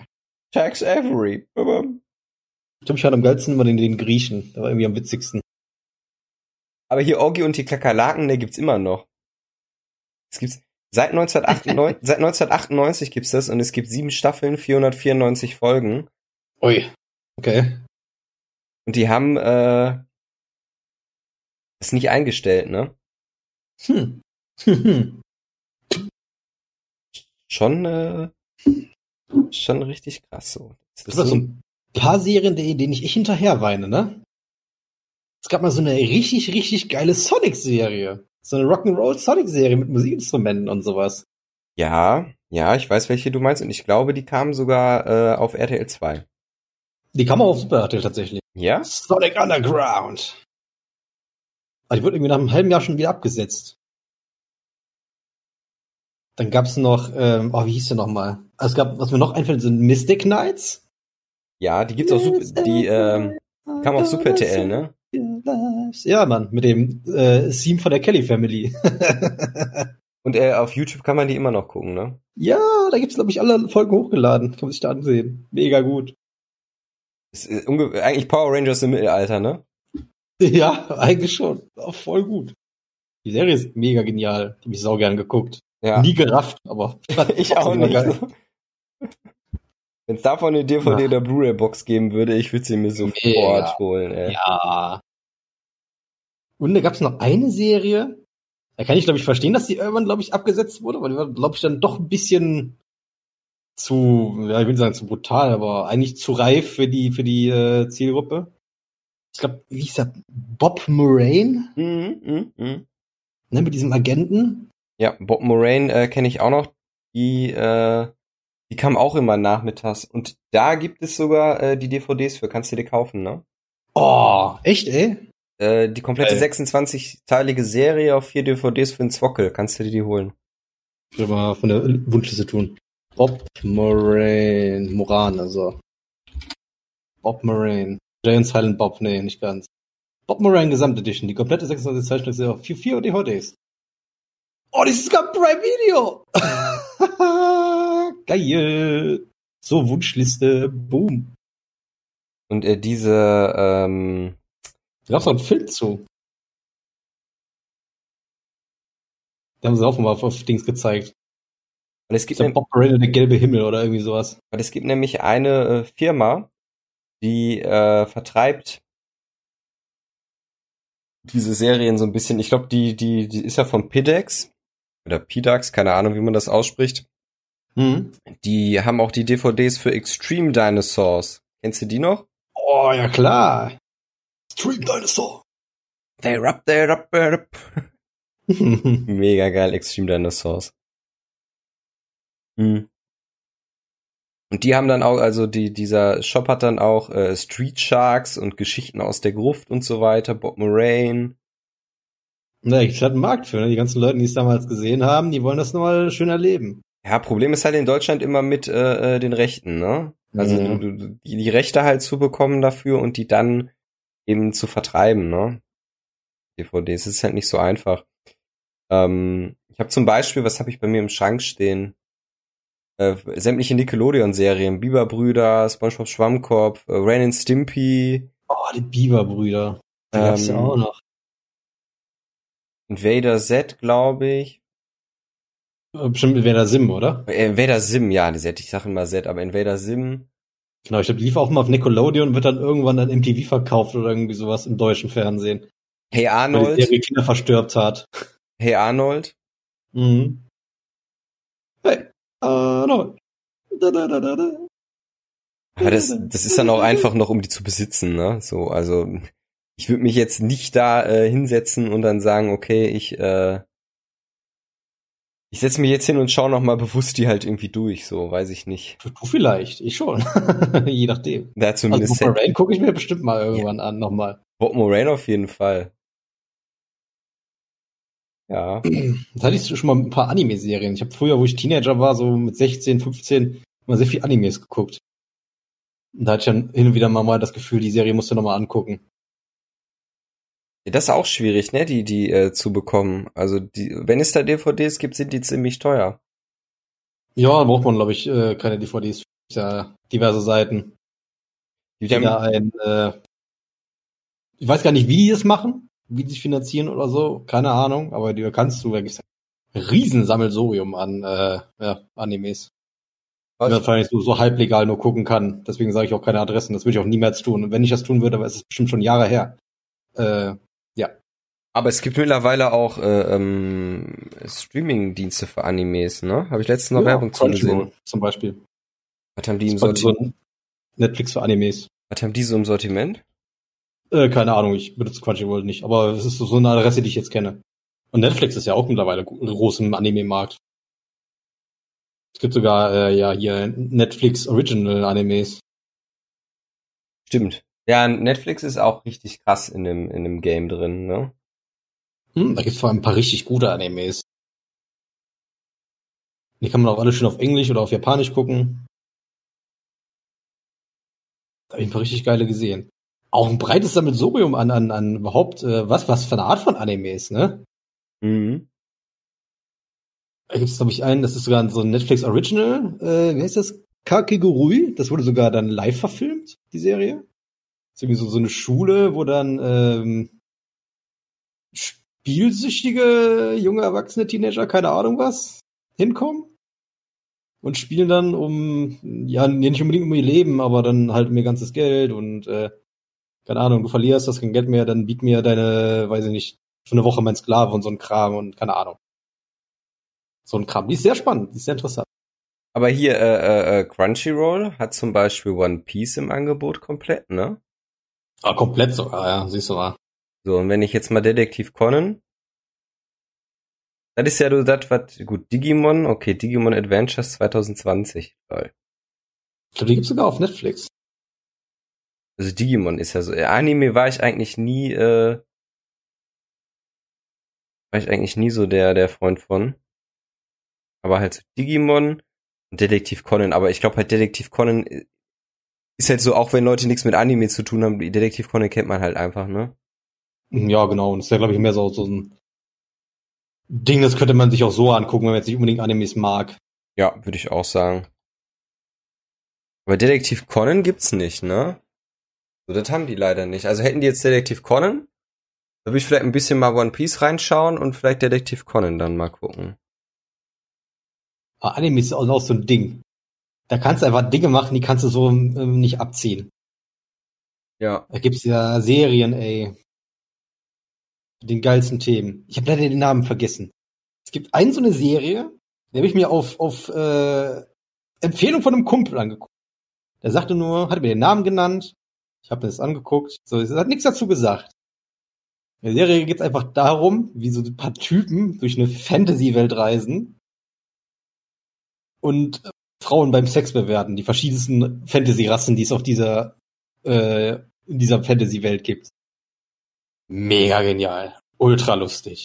Tex Avery. Ich glaube, ich hatte am geilsten immer den, den Griechen. Der war irgendwie am witzigsten. Aber hier Orgi und die Kakerlaken, der gibt's immer noch. Es gibt's seit 1998, seit 1998 gibt's das und es gibt sieben Staffeln, 494 Folgen. Ui. Okay. Und die haben äh, das nicht eingestellt, ne? Hm. schon äh, schon richtig krass so. Das, das ist so ein paar Serien, denen ich hinterher weine, ne? Es gab mal so eine richtig, richtig geile Sonic-Serie. So eine Rock'n'Roll Sonic-Serie mit Musikinstrumenten und sowas. Ja, ja, ich weiß, welche du meinst und ich glaube, die kamen sogar äh, auf RTL 2. Die kam auch auf Super RTL tatsächlich. Ja? Sonic Underground. Aber die wurde irgendwie nach einem halben Jahr schon wieder abgesetzt. Dann gab's noch, ähm, oh, wie hieß der nochmal? Also es gab, was mir noch einfällt, sind Mystic Knights. Ja, die gibt's auch super, die, ähm, kam auf Super RTL, ne? Ja, Mann, mit dem äh, Theme von der Kelly Family. Und äh, auf YouTube kann man die immer noch gucken, ne? Ja, da gibt's glaube ich alle Folgen hochgeladen. Kann man sich da ansehen. Mega gut. Ist, äh, eigentlich Power Rangers im Mittelalter, ne? Ja, eigentlich schon. Auch voll gut. Die Serie ist mega genial. Die hab ich sau gern geguckt. Ja. Nie gerafft, aber ich auch nicht. So. Wenn es davon eine DVD oder Blu-ray-Box geben würde, ich würde sie mir sofort Mega. holen. Ey. Ja. Und da gab es noch eine Serie, da kann ich glaube ich verstehen, dass die irgendwann glaube ich abgesetzt wurde, weil die war glaube ich dann doch ein bisschen zu, ja ich will nicht sagen zu brutal, aber eigentlich zu reif für die für die äh, Zielgruppe. Ich glaube, wie hieß der? Bob Moraine? Mhm, mh, mh. Ne, mit diesem Agenten. Ja, Bob Moraine äh, kenne ich auch noch. Die äh, die kam auch immer nachmittags. Und da gibt es sogar äh, die DVDs für, kannst du dir kaufen, ne? Oh, echt, ey? Äh, die komplette 26-teilige Serie auf vier DVDs für den Zwockel, kannst du dir die holen. Ich will mal von der Wunschliste tun. Bob Moraine. Moran, also. Bob Moraine. Jay und Silent Bob, nee, nicht ganz. Bob Moraine Gesamtedition, die komplette 26 Zeichnungsserie auf 4, 4 DVDs. Oh, das ist gar Prime Video! Geil! So, Wunschliste, boom. Und äh, diese, ähm, Da gab's auch einen Film zu. Da haben sie auch mal auf, Dings gezeigt. und es gibt, nem Bob und der gelbe Himmel oder irgendwie sowas. und es gibt nämlich eine äh, Firma, die äh, vertreibt diese Serien so ein bisschen. Ich glaube, die, die, die ist ja von Pidex oder Pidax, keine Ahnung, wie man das ausspricht. Mhm. Die haben auch die DVDs für Extreme Dinosaurs. Kennst du die noch? Oh, ja klar. Stream Dinosaur. They're up, they're up, they're up. Mega geil, Extreme Dinosaurs. Hm. Und die haben dann auch, also die, dieser Shop hat dann auch äh, Street Sharks und Geschichten aus der Gruft und so weiter, Bob Moraine. Na, ich hatte einen Markt für, ne? Die ganzen Leute, die es damals gesehen haben, die wollen das nochmal schön erleben. Ja, Problem ist halt in Deutschland immer mit äh, äh, den Rechten, ne? Also Mhm. du, du, die, die Rechte halt zu bekommen dafür und die dann eben zu vertreiben, ne? DVDs ist halt nicht so einfach. Ähm, ich habe zum Beispiel, was habe ich bei mir im Schrank stehen? Äh, sämtliche Nickelodeon-Serien, Biberbrüder, SpongeBob Schwammkopf, äh, Ren and Stimpy, Oh, die Biberbrüder. Die gab's ja Ähm, auch noch. Invader Z, glaube ich. Äh, Bestimmt mit Werder Sim, oder? Äh, Invader Sim, ja, die Z, ich sage immer Z, aber Invader Sim. Genau, ich glaube, die lief auch mal auf Nickelodeon und wird dann irgendwann an MTV verkauft oder irgendwie sowas im deutschen Fernsehen. Hey Weil die Arnold, Serie Kinder verstört hat. Hey Arnold. Mhm. Hey, Arnold. Da, da, da, da, da. Aber das, das ist dann auch einfach noch, um die zu besitzen, ne? So, also ich würde mich jetzt nicht da äh, hinsetzen und dann sagen, okay, ich äh, ich setze mich jetzt hin und schaue noch mal bewusst die halt irgendwie durch, so weiß ich nicht. Du vielleicht, ich schon. Je nachdem. Also zumindest Bob Rain gucke ich mir bestimmt mal irgendwann an, nochmal. Bob Moraine auf jeden Fall. Ja, Das hatte ich schon mal ein paar Anime-Serien. Ich habe früher, wo ich Teenager war, so mit 16, 15, immer sehr viel Animes geguckt. Und da hatte ich dann hin und wieder mal, mal das Gefühl, die Serie musst du nochmal angucken. Das ist auch schwierig, ne, die die äh, zu bekommen. Also die, wenn es da DVDs gibt, sind die ziemlich teuer. Ja, da braucht man, glaube ich, äh, keine DVDs. Ja diverse Seiten. Da haben, ein, äh, ich weiß gar nicht, wie die das machen, wie die sich finanzieren oder so, keine Ahnung, aber die kannst du, gibt's ein Riesensammelsurium an äh, ja, Animes. Die man wahrscheinlich so, so halblegal nur gucken kann. Deswegen sage ich auch keine Adressen. Das würde ich auch niemals tun. Und wenn ich das tun würde, aber es ist bestimmt schon Jahre her. Äh, aber es gibt mittlerweile auch äh, ähm, Streaming-Dienste für Animes, ne? Habe ich letztens noch ja, Werbung zu gesehen. Zum Beispiel. Was haben die im Sortiment? so Netflix für Animes. Was haben die so im Sortiment? Äh, keine Ahnung, ich benutze Crunchyroll nicht, aber es ist so eine Adresse, die ich jetzt kenne. Und Netflix ist ja auch mittlerweile groß im Anime-Markt. Es gibt sogar äh, ja hier Netflix Original Animes. Stimmt. Ja, Netflix ist auch richtig krass in dem, in dem Game drin, ne? Hm, da gibt's vor allem ein paar richtig gute Animes. Die kann man auch alle schön auf Englisch oder auf Japanisch gucken. Da habe ich ein paar richtig geile gesehen. Auch ein breites Sammelsurium an, an, an überhaupt, äh, was, was für eine Art von Animes, ne? Mhm. Da gibt's glaube ich, einen, das ist sogar so ein Netflix Original, äh, wie heißt das? Kakegurui. Das wurde sogar dann live verfilmt, die Serie. Das ist irgendwie so, so eine Schule, wo dann ähm, spielsüchtige junge Erwachsene, Teenager, keine Ahnung was, hinkommen und spielen dann um, ja, nicht unbedingt um ihr Leben, aber dann halt um ihr ganzes Geld und äh, keine Ahnung, du verlierst das kein Geld mehr, dann biet mir deine, weiß ich nicht, für eine Woche mein Sklave und so ein Kram und keine Ahnung. So ein Kram. Die ist sehr spannend, die ist sehr interessant. Aber hier, äh, äh, äh, Crunchyroll hat zum Beispiel One Piece im Angebot komplett, ne? Ah, komplett sogar, ja, siehst du mal. So, und wenn ich jetzt mal Detektiv Conan, das ist ja so das, was, gut, Digimon, okay, Digimon Adventures 2020, toll. Ich glaube, die gibt's sogar auf Netflix. Also Digimon ist ja so, äh, Anime war ich eigentlich nie, äh, war ich eigentlich nie so der, der Freund von. aber halt so Digimon und Detektiv Conan. Aber ich glaube halt Detektiv Conan ist halt so, auch wenn Leute nichts mit Anime zu tun haben, Detektiv Conan kennt man halt einfach, ne? Ja, genau. Und das ist ja, glaube ich, mehr so, so ein Ding, das könnte man sich auch so angucken, wenn man jetzt nicht unbedingt Animes mag. Ja, würde ich auch sagen. Aber Detektiv Conan gibt's nicht, ne? So, das haben die leider nicht. Also hätten die jetzt Detektiv Conan, da würde ich vielleicht ein bisschen mal One Piece reinschauen und vielleicht Detektiv Conan dann mal gucken. Aber Anime ist auch so ein Ding. Da kannst du einfach Dinge machen, die kannst du so ähm, nicht abziehen. Ja. Da gibt's ja Serien, ey. Den geilsten Themen. Ich habe leider den Namen vergessen. Es gibt eine so eine Serie, die habe ich mir auf, auf äh, Empfehlung von einem Kumpel angeguckt. Der sagte nur, hat mir den Namen genannt. Ich habe mir das angeguckt. So, es hat nichts dazu gesagt. In der Serie geht's einfach darum, wie so ein paar Typen durch eine Fantasy-Welt reisen und Frauen beim Sex bewerten, die verschiedensten Fantasy-Rassen, die es auf dieser, äh, in dieser Fantasy-Welt gibt. Mega genial. Ultra lustig.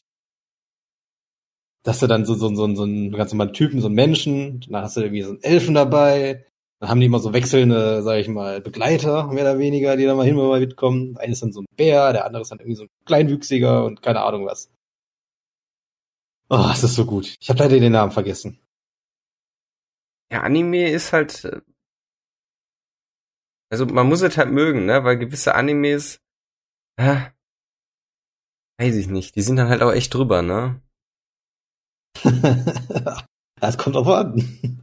Dass du dann so, so, so, so einen ganz normalen Typen, so einen Menschen, dann hast du irgendwie so einen Elfen dabei, dann haben die immer so wechselnde, sag ich mal, Begleiter, mehr oder weniger, die da mal hin und mal mitkommen. Der eine ist dann so ein Bär, der andere ist dann irgendwie so ein Kleinwüchsiger und keine Ahnung was. Oh, es ist so gut. Ich habe leider den Namen vergessen. Ja, Anime ist halt. äh, Also man muss es halt mögen, ne? Weil gewisse Animes. Äh, weiß ich nicht. Die sind dann halt auch echt drüber, ne? das kommt drauf an.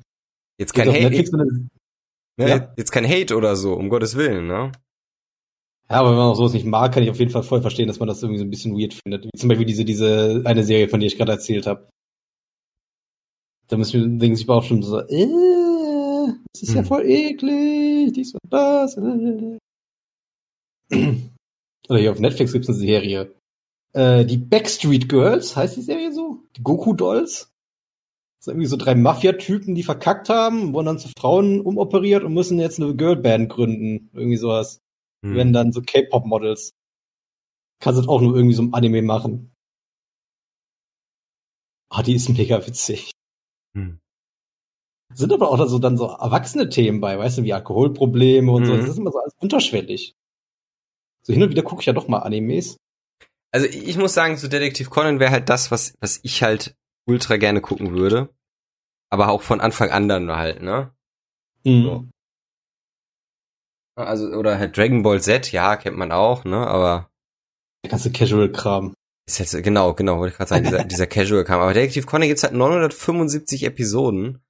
Jetzt kein Hate, Netflix ne? Ja. jetzt kein Hate oder so, um Gottes Willen, ne? Ja, aber wenn man auch sowas nicht mag, kann ich auf jeden Fall voll verstehen, dass man das irgendwie so ein bisschen weird findet. Wie zum Beispiel diese, diese eine Serie, von der ich gerade erzählt habe. Da müssen wir denken sich auch schon so, äh, das ist ja Hm. voll eklig, dies und das. äh. Oder hier auf Netflix gibt's eine Serie. Äh, die Backstreet Girls, heißt die Serie so? Die Goku Dolls? Das sind irgendwie so drei Mafia-Typen, die verkackt haben, wurden dann zu Frauen umoperiert und müssen jetzt eine Girlband gründen. Irgendwie sowas Hm. wenn dann so K-Pop-Models. Kannst du auch nur irgendwie so im Anime machen. Ah, die ist mega witzig. Hm. Sind aber auch so dann so erwachsene Themen bei, weißt du, wie Alkoholprobleme und so. Mhm. Das ist immer so alles unterschwellig. So hin und wieder gucke ich ja doch mal Animes. Also ich muss sagen, so Detektiv Conan wäre halt das, was, was ich halt ultra gerne gucken würde. Aber auch von Anfang an dann halt, ne? Mhm. So. Also, oder halt Dragon Ball Z, ja, kennt man auch, ne? Aber Der ganze Casual-Kram. ist jetzt, genau, genau, wollte ich gerade sagen, dieser, dieser Casual-Kram. Aber Detektiv Conan gibt's halt 975 Episoden.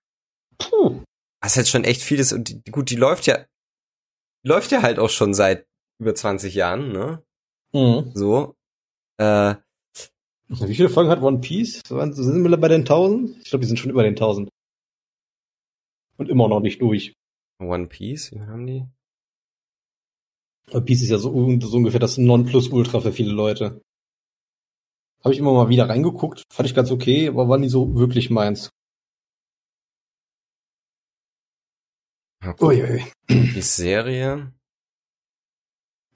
Puh. Das ist halt schon echt vieles. Und die, gut, die läuft ja, läuft ja halt auch schon seit über 20 Jahren, ne? Mhm. So. Äh, Wie viele Folgen hat One Piece? Sind wir bei den 1000? Ich glaube, die sind schon über den 1000. Und immer noch nicht durch. One Piece, wie haben die? One Piece ist ja so, so ungefähr das Nonplusultra für viele Leute. Habe ich immer mal wieder reingeguckt, fand ich ganz okay, aber war nie so wirklich meins. Uiui. Die Serie.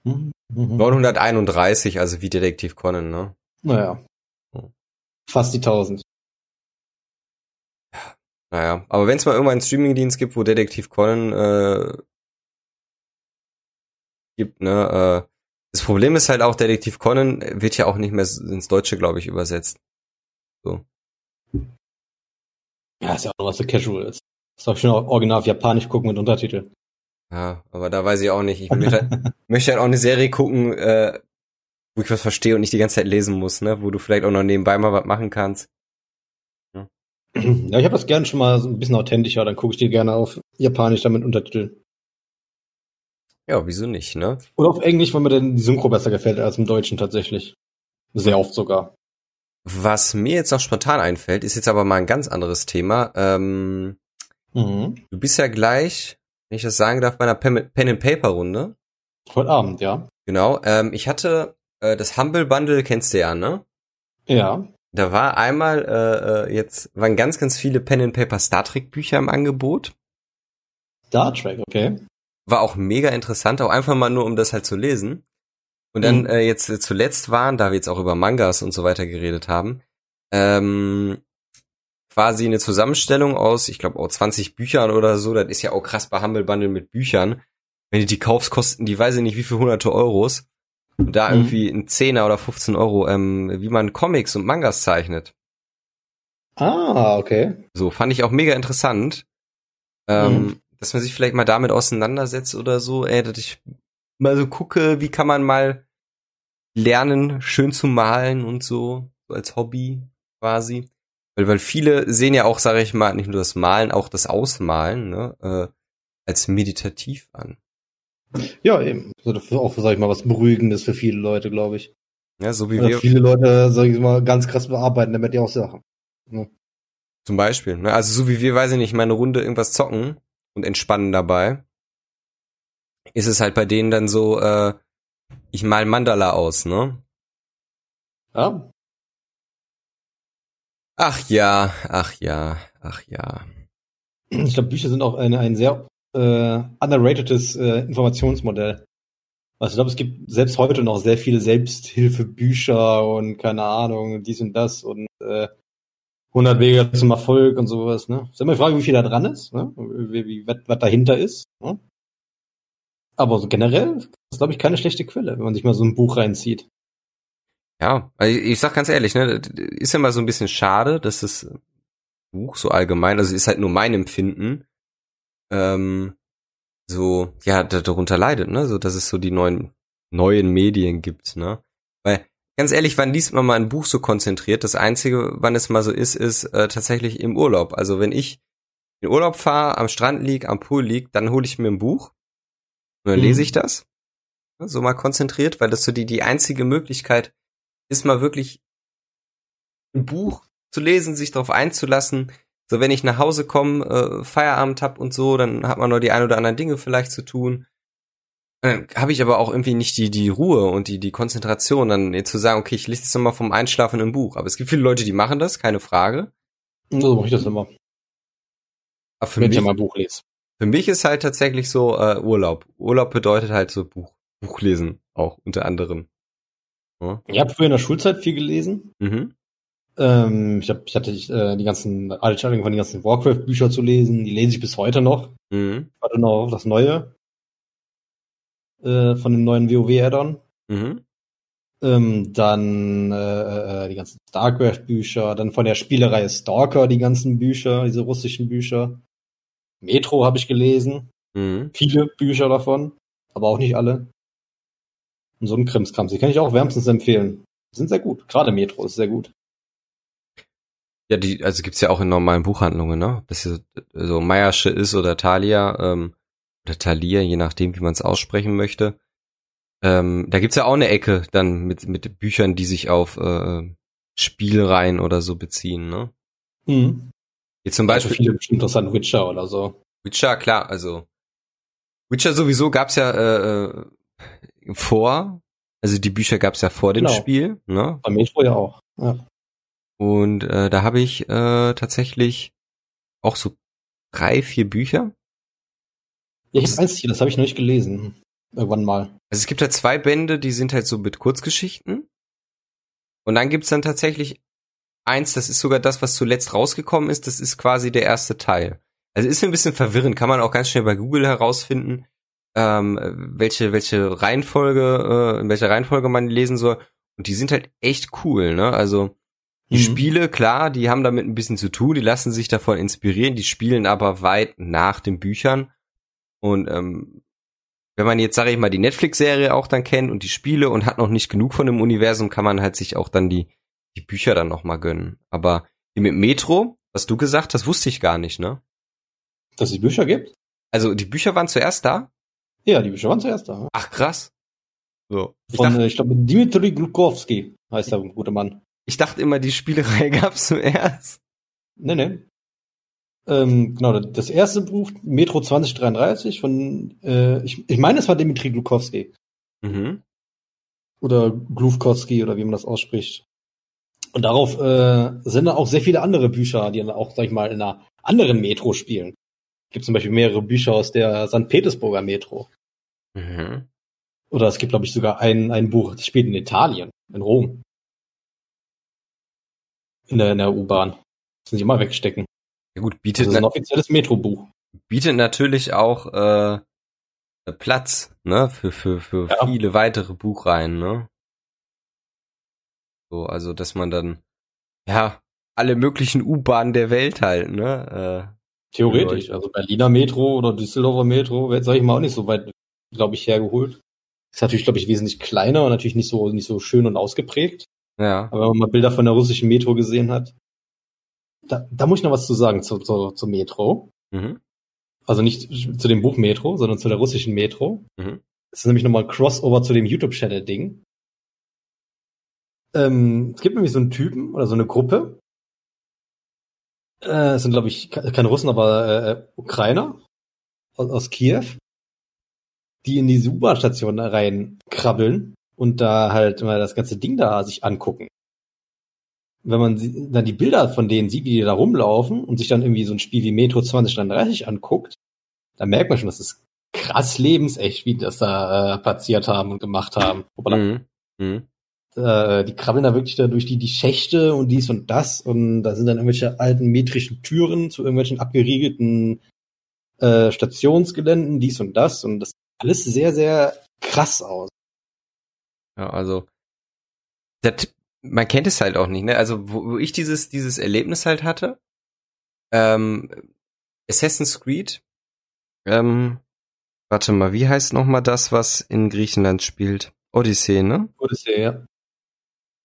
Mhm. 931, also wie Detektiv Conan, ne? Naja. Fast die 1000. Naja, aber wenn es mal irgendwann einen Streamingdienst gibt, wo Detektiv Conan äh, gibt, ne, äh, das Problem ist halt auch, Detektiv Conan wird ja auch nicht mehr ins Deutsche, glaube ich, übersetzt. So. Ja, ist ja auch noch was für Casuals. Das soll ich schon original auf Japanisch gucken mit Untertitel. Ja, aber da weiß ich auch nicht. Ich möchte, halt- möchte halt auch eine Serie gucken, äh, wo ich was verstehe und nicht die ganze Zeit lesen muss, ne, wo du vielleicht auch noch nebenbei mal was machen kannst. Ja, ich habe das gerne schon mal so ein bisschen authentischer, dann gucke ich die gerne auf Japanisch dann mit Untertitel. Ja, wieso nicht, ne? Oder auf Englisch, weil mir dann die Synchro besser gefällt als im Deutschen tatsächlich. Sehr oft sogar. Was mir jetzt noch spontan einfällt, ist jetzt aber mal ein ganz anderes Thema. Ähm, Mhm. du bist ja gleich, wenn ich das sagen darf, bei einer Pen Pen and Paper Runde. Heute Abend, ja. Genau. Ähm, ich hatte äh, das Humble Bundle, kennst du ja, ne? Ja. Da war einmal äh, äh, jetzt waren ganz ganz viele Pen and Paper Star Trek Bücher im Angebot. Star Trek, okay. War auch mega interessant, auch einfach mal nur um das halt zu lesen. Und dann Mhm. äh, jetzt äh, zuletzt waren, da wir jetzt auch über Mangas und so weiter geredet haben, ähm, quasi eine Zusammenstellung aus, ich glaube auch 20 Büchern oder so. Das ist ja auch krass bei Humble Bundle mit Büchern. Wenn du die kaufst, kosten die weiß ich nicht wie viel hunderte Euros. Und da Mhm. irgendwie ein Zehner oder 15 Euro, ähm, wie man Comics und Mangas zeichnet. Ah, okay. So, fand ich auch mega interessant. Ähm, Mhm. Dass man sich vielleicht mal damit auseinandersetzt oder so, ey, dass ich mal so gucke, wie kann man mal lernen, schön zu malen und so, so als Hobby quasi. Weil, weil viele sehen ja auch, sage ich mal, nicht nur das Malen, auch das Ausmalen, ne, äh, als meditativ an. Ja, eben. So, das ist auch, sag ich mal, was Beruhigendes für viele Leute, glaube ich. Ja, so wie Oder wir viele Leute, sag ich mal, ganz krass bearbeiten, damit die auch Sachen. zum Beispiel. Ne? Also so wie wir, weiß ich nicht, mal eine Runde irgendwas zocken und entspannen dabei, ist es halt bei denen dann so, äh, ich mal Mandala aus, ne? Ja. Ach ja, ach ja, ach ja. Ich glaube, Bücher sind auch eine, ein sehr äh, underratedes äh, Informationsmodell. Also ich glaube, es gibt selbst heute noch sehr viele Selbsthilfebücher und keine Ahnung, dies und das und äh, 100 Wege zum Erfolg und sowas. Ne? Ist immer die Frage, wie viel da dran ist, ne? wie, wie, was, was dahinter ist. Ne? Aber so generell ist, glaube ich, keine schlechte Quelle, wenn man sich mal so ein Buch reinzieht. Ja, also ich, ich sag ganz ehrlich, ne, ist ja mal so ein bisschen schade, dass das Buch so allgemein, also ist halt nur mein Empfinden, ähm, so, ja, da- darunter leidet, ne, so, dass es so die neuen, neuen Medien gibt, ne. Weil, ganz ehrlich, wann liest man mal ein Buch so konzentriert? Das Einzige, wann es mal so ist, ist äh, tatsächlich im Urlaub. Also wenn ich in Urlaub fahre, am Strand lieg, am Pool lieg, dann hole ich mir ein Buch und dann Mhm. lese ich das. Ne, So mal konzentriert, weil das so die, die einzige Möglichkeit ist mal wirklich ein Buch zu lesen, sich darauf einzulassen. So, wenn ich nach Hause komme, äh, Feierabend hab und so, dann hat man noch die ein oder anderen Dinge vielleicht zu tun. Dann habe ich aber auch irgendwie nicht die, die Ruhe und die, die Konzentration, dann zu sagen, okay, ich lese jetzt nochmal vom Einschlafen ein Buch. Aber es gibt viele Leute, die machen das, keine Frage. So mache ich das immer, Aber für wenn ich mich, ja mal ein Buch lese. für mich ist halt tatsächlich so äh, Urlaub. Urlaub bedeutet halt so Buch, Buchlesen auch unter anderem. Ja. Ich habe früher in der Schulzeit viel gelesen. Mhm. Ähm, ich, hab, ich hatte äh, die ganzen Altstellungen von den ganzen Warcraft-Bücher zu lesen. Die lese ich bis heute noch. Mhm. Ich warte noch auf das Neue. Äh, von dem neuen WoW-Addon. Mhm. Ähm, dann äh, äh, die ganzen StarCraft-Bücher. Dann von der Spielereihe Stalker die ganzen Bücher, diese russischen Bücher. Metro habe ich gelesen. Mhm. Viele Bücher davon. Aber auch nicht alle. Und so ein Krimskrams. Die kann ich auch wärmstens empfehlen. Die sind sehr gut. Gerade Metro ist sehr gut. Ja, die, also gibt's ja auch in normalen Buchhandlungen, ne? Das ist so Meiersche ist oder Thalia, ähm, oder Thalia, je nachdem, wie man es aussprechen möchte. Ähm, da gibt's ja auch eine Ecke dann mit, mit Büchern, die sich auf äh, Spielreihen oder so beziehen, ne? Mhm. Hier zum Also Beispiel viele bestimmt interessant Witcher oder so. Witcher, klar, also Witcher sowieso gab's ja äh, äh, vor, also die Bücher gab's ja vor dem Genau. Spiel, ne? Bei Metro ja auch. Ja. Und äh, da habe ich äh, tatsächlich auch so drei, vier Bücher. Ja, ich hab eins hier, das habe ich noch nicht gelesen. Irgendwann mal. Also es gibt halt zwei Bände, die sind halt so mit Kurzgeschichten. Und dann gibt's dann tatsächlich eins, das ist sogar das, was zuletzt rausgekommen ist, das ist quasi der erste Teil. Also ist ein bisschen verwirrend, kann man auch ganz schnell bei Google herausfinden, ähm, welche, welche Reihenfolge, äh, in welcher Reihenfolge man die lesen soll. Und die sind halt echt cool, ne? Also die Mhm. Spiele, klar, die haben damit ein bisschen zu tun, die lassen sich davon inspirieren, die spielen aber weit nach den Büchern. Und ähm, wenn man jetzt, sage ich mal, die Netflix-Serie auch dann kennt und die Spiele und hat noch nicht genug von dem Universum, kann man halt sich auch dann die, die Bücher dann noch mal gönnen. Aber mit Metro, was du gesagt hast, wusste ich gar nicht, ne? Dass es die Bücher gibt? Also die Bücher waren zuerst da? Ja, die Bücher waren zuerst da. Ach krass. So. Ich Von, dachte, äh, ich glaube, Dimitri Glukowski heißt der gute Mann. ich dachte immer, die Spielerei gab's zuerst. Nee, nee. Ähm, genau, das erste Buch, Metro 2033, von, äh, ich, ich meine, es war Dimitri Glukowski. Mhm. Oder Glukowski, oder wie man das ausspricht. Und darauf äh, sind dann auch sehr viele andere Bücher, die dann auch, sag ich mal, in einer anderen Metro spielen. Es gibt zum Beispiel mehrere Bücher aus der St. Petersburger Metro. Mhm. Oder es gibt, glaube ich, sogar ein, ein Buch, das spielt in Italien, in Rom. In der, in der U-Bahn. Müssen sie mal wegstecken. Ja gut, Das bietet, ist ein offizielles Metro-Buch. bietet natürlich auch äh, Platz, ne, für, für, für Ja. viele weitere Buchreihen, ne? So, also dass man dann, ja, alle möglichen U-Bahnen der Welt halt, ne? Theoretisch. Also Berliner Metro oder Düsseldorfer Metro, wäre, sag ich mal, auch nicht so weit, glaube ich, hergeholt. Ist natürlich, glaube ich, wesentlich kleiner und natürlich nicht so, nicht so schön und ausgeprägt. Äh, ja. Aber wenn man mal Bilder von der russischen Metro gesehen hat, da, da muss ich noch was zu sagen zu, zu, zu Metro. Mhm. Also nicht zu dem Buch Metro, sondern zu der russischen Metro. Mhm. Das ist nämlich nochmal ein Crossover zu dem YouTube-Channel-Ding. Ähm, es gibt nämlich so einen Typen oder so eine Gruppe. Äh, es sind, glaube ich, ke- keine Russen, aber äh, Ukrainer aus, aus Kiew, die in diese U-Bahn-Station reinkrabbeln und da halt mal das ganze Ding da sich angucken. Wenn man dann die Bilder von denen sieht, wie die da rumlaufen und sich dann irgendwie so ein Spiel wie Metro 2033 anguckt, dann merkt man schon, das ist krass lebensecht, wie die das da äh, platziert haben und gemacht haben. Mhm. Mhm. Äh, die krabbeln da wirklich da durch die, die Schächte und dies und das und da sind dann irgendwelche alten metrischen Türen zu irgendwelchen abgeriegelten äh, Stationsgeländen, dies und das und das alles sehr, sehr krass aus. Ja, also das, man kennt es halt auch nicht, ne? Also wo, wo ich dieses dieses Erlebnis halt hatte, ähm, Assassin's Creed, ähm, warte mal, wie heißt noch mal das, was in Griechenland spielt? Odyssey, ne? Odyssey, ja.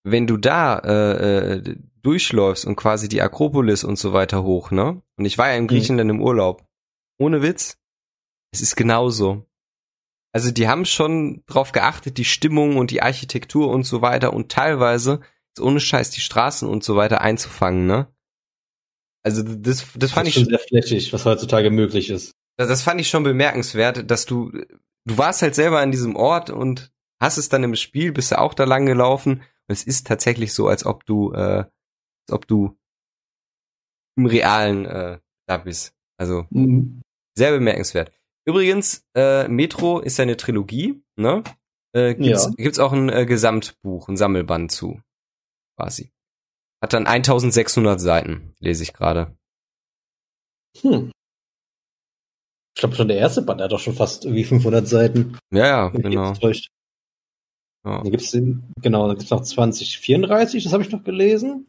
Wenn du da äh, äh, durchläufst und quasi die Akropolis und so weiter hoch, ne? Und ich war ja in Griechenland im Urlaub. Ohne Witz, es ist genauso. Also die haben schon drauf geachtet, die Stimmung und die Architektur und so weiter und teilweise ohne Scheiß die Straßen und so weiter einzufangen, ne? Also das, das fand das ich ist schon sehr flächig, was heutzutage möglich ist. das, das fand ich schon bemerkenswert, dass du, du warst halt selber an diesem Ort und hast es dann im Spiel, bist du auch da lang gelaufen und es ist tatsächlich so, als ob du, äh, als ob du im Realen äh, da bist. Also sehr bemerkenswert. Übrigens, äh, Metro ist ja eine Trilogie, ne? Äh, gibt's, Ja. gibt's auch ein äh, Gesamtbuch, ein Sammelband zu, quasi. Hat dann 1600 Seiten, lese ich gerade. Hm. Ich glaube schon der erste Band, hat doch schon fast irgendwie 500 Seiten. Ja, ja, genau. Ja. Dann gibt's den, genau, dann gibt's noch 2034, das habe ich noch gelesen.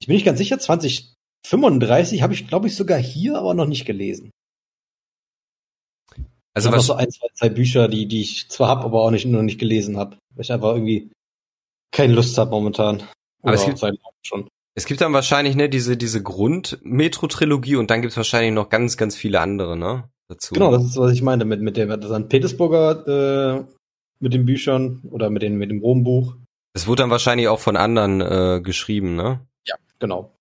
Ich bin nicht ganz sicher, 2035 habe ich, glaube ich, sogar hier, aber noch nicht gelesen. Also was, so ein, zwei, zwei Bücher, die, die ich zwar habe, aber auch nicht, noch nicht gelesen habe. Weil ich einfach irgendwie keine Lust habe momentan. Aber es gibt- schon. Es gibt dann wahrscheinlich ne diese diese Grund-Metro-Trilogie und dann gibt's wahrscheinlich noch ganz ganz viele andere ne dazu. Genau, das ist, was ich meinte mit, mit dem St. Petersburger, äh, mit den Büchern oder mit, den, mit dem Rom-Buch. Das wurde dann wahrscheinlich auch von anderen äh, geschrieben, ne? Genau.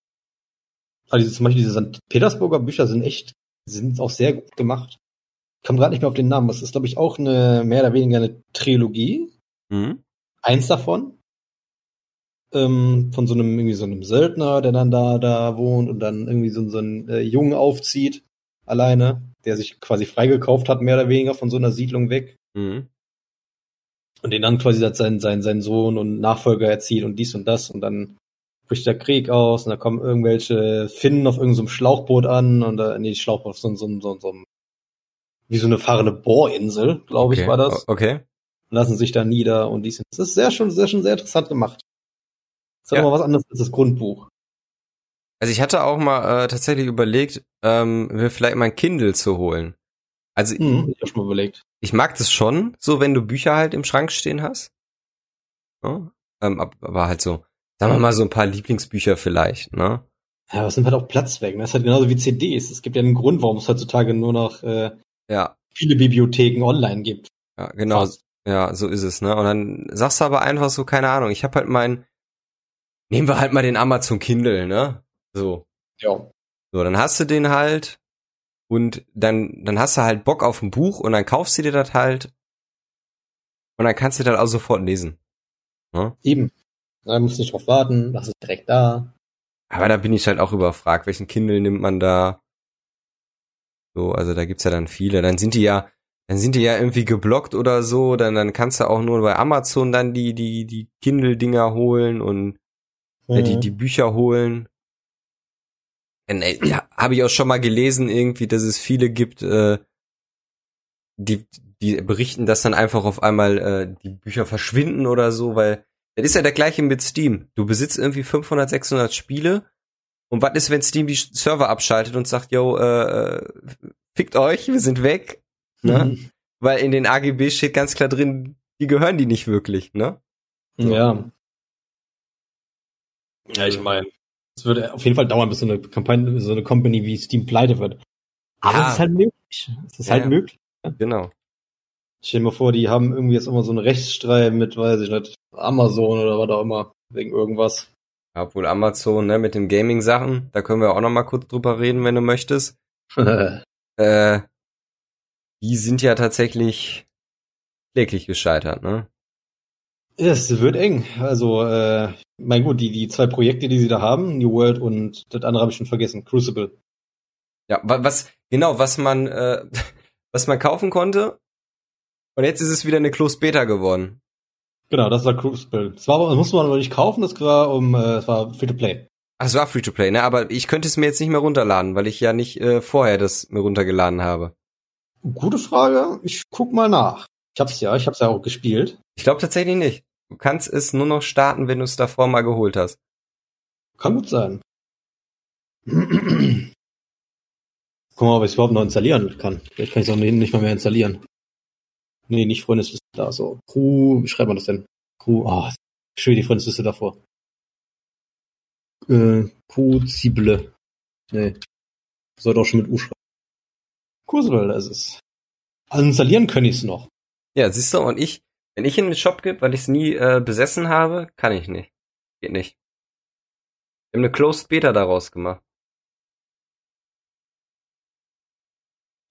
Also zum Beispiel diese St. Petersburger Bücher sind echt, sind auch sehr gut gemacht. Ich komme gerade nicht mehr auf den Namen. Das ist, glaube ich, auch eine mehr oder weniger eine Trilogie. Mhm. Eins davon. Ähm, von so einem, irgendwie so einem Söldner, der dann da, da wohnt und dann irgendwie so, so einen äh, Jungen aufzieht, alleine, der sich quasi freigekauft hat, mehr oder weniger von so einer Siedlung weg. Mhm. Und den dann quasi als sein, sein, sein Sohn und Nachfolger erzieht und dies und das und dann bricht der Krieg aus und da kommen irgendwelche Finnen auf irgendeinem Schlauchboot an und da, nee, Schlauchboot auf so, so, so, so, so wie so eine fahrende Bohrinsel, glaube ich, okay. war das. Okay. Lassen sich da nieder und dies das. Ist sehr schon, sehr schon sehr interessant gemacht. Das ist Ja. aber was anderes als das Grundbuch. Also ich hatte auch mal äh, tatsächlich überlegt, ähm, mir vielleicht mal ein Kindle zu holen. Also Hm, ich auch schon mal überlegt. ich mag das schon, so wenn du Bücher halt im Schrank stehen hast. Ja? Ähm, ab- aber halt so, sagen wir mal so ein paar Lieblingsbücher vielleicht, ne? Ja, aber es nimmt halt auch Platz weg. ne? Das ist halt genauso wie CDs. Es gibt ja einen Grund, warum es heutzutage nur noch äh, Ja, viele Bibliotheken online gibt. ja, genau. Fast. Ja, so ist es, ne? Und dann sagst du aber einfach so, keine Ahnung, ich habe halt mein, nehmen wir halt mal den Amazon Kindle, ne? So. Ja. So, dann hast du den halt und dann, dann hast du halt Bock auf ein Buch und dann kaufst du dir das halt und dann kannst du das auch sofort lesen. Ne? Eben. Da musst du nicht drauf warten, das ist direkt da. Aber da bin ich halt auch überfragt, welchen Kindle nimmt man da? So, also da gibt's ja dann viele. Dann sind die ja, dann sind die ja irgendwie geblockt oder so, dann, dann kannst du auch nur bei Amazon dann die, die, die Kindle-Dinger holen und äh, die, Mhm. die Bücher holen. äh, ja, habe ich auch schon mal gelesen irgendwie, dass es viele gibt, äh, die die berichten, dass dann einfach auf einmal äh, die Bücher verschwinden oder so, weil das ist ja der gleiche mit Steam. Du besitzt irgendwie 500, 600 Spiele und was ist, wenn Steam die Server abschaltet und sagt, yo, äh, äh, fickt euch, wir sind weg, ne? Mhm. Weil in den AGB steht ganz klar drin, die gehören die nicht wirklich, ne? Ja. Ja, ich meine, es würde auf jeden Fall dauern, bis so eine Kampagne, so eine Company wie Steam pleite wird. Aber ja. es ist halt möglich. Es ist ja, halt möglich. Genau. Stell dir mal vor, die haben irgendwie jetzt immer so einen Rechtsstreit mit, weiß ich nicht, Amazon oder was auch immer, wegen irgendwas. Obwohl Amazon, ne, mit den Gaming-Sachen, da können wir auch noch mal kurz drüber reden, wenn du möchtest. äh, die sind ja tatsächlich kläglich gescheitert, ne? Es wird eng. Also, äh, mein gut, die, die zwei Projekte, die sie da haben, New World und das andere habe ich schon vergessen, Crucible. Ja, was, genau, was man, äh, was man kaufen konnte. Und jetzt ist es wieder eine Closed Beta geworden. Genau, das war Crucible. Das war, das musste man aber nicht kaufen, das war um, äh, das war Free to Play. Ach, es war Free to Play, ne? Aber ich könnte es mir jetzt nicht mehr runterladen, weil ich ja nicht äh, vorher das mir runtergeladen habe. Gute Frage. Ich guck mal nach. Ich hab's ja, ich hab's ja auch gespielt. Ich glaube tatsächlich nicht. Du kannst es nur noch starten, wenn du es davor mal geholt hast. Kann gut sein. Guck mal, ob ich es überhaupt noch installieren kann. Vielleicht kann ich es auch nicht mal mehr installieren. Nee, nicht Freundesliste da, so. Crew, wie schreibt man das denn? Crew, ah, oh, schön die Freundesliste davor. Äh, Crucible. Nee. Sollte auch schon mit U schreiben. Das ist. Also installieren können ich es noch. Ja, siehst du, und ich, wenn ich in den Shop gebe, weil ich es nie äh, besessen habe, kann ich nicht. Geht nicht. Wir haben eine Closed Beta daraus gemacht.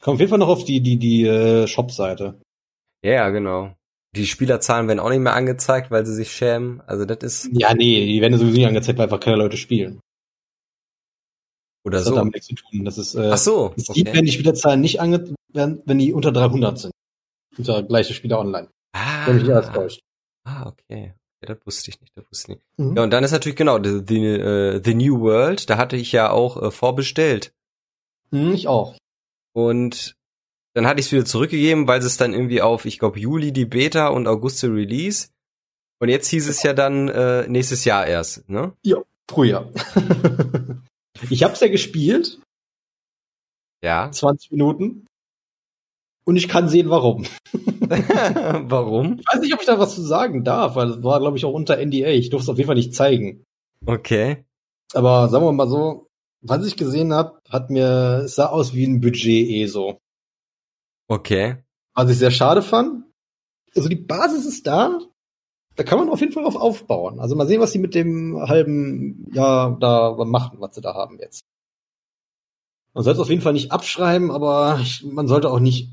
Komm auf jeden Fall noch auf die, die, die äh, Shop-Seite. Ja, ja, genau. Die Spielerzahlen werden auch nicht mehr angezeigt, weil sie sich schämen. Also das ist. Ja, nee, die werden sowieso nicht angezeigt, weil einfach keine Leute spielen. Oder das so. Hat damit nichts zu tun. Das ist, äh, Ach so. Es okay. wenn die Spielerzahlen nicht angezeigt werden, wenn die unter 300 sind. Unter gleiche Spieler online. Ah. Wenn mich nicht alles täuscht. Ah, okay. Ja, das wusste ich nicht, das wusste ich nicht. Mhm. Ja, und dann ist natürlich genau, the, the, uh, the New World, da hatte ich ja auch äh, vorbestellt. Mhm, ich auch. Und dann hatte ich es wieder zurückgegeben, weil es dann irgendwie auf, ich glaube, Juli die Beta und August der Release. Und jetzt hieß es ja dann äh, nächstes Jahr erst, ne? Ja, Frühjahr. ich hab's ja gespielt. Ja. 20 Minuten. Und ich kann sehen, warum. warum? Ich weiß nicht, ob ich da was zu sagen darf, weil es war, glaube ich, auch unter NDA. Ich durfte es auf jeden Fall nicht zeigen. Okay. Aber sagen wir mal so, was ich gesehen habe, hat mir, es sah aus wie ein Budget eh so. Okay. Was ich sehr schade fand. Also die Basis ist da. Da kann man auf jeden Fall drauf aufbauen. Also mal sehen, was sie mit dem halben Jahr da machen, was sie da haben jetzt. Man sollte es auf jeden Fall nicht abschreiben, aber ich, man sollte auch nicht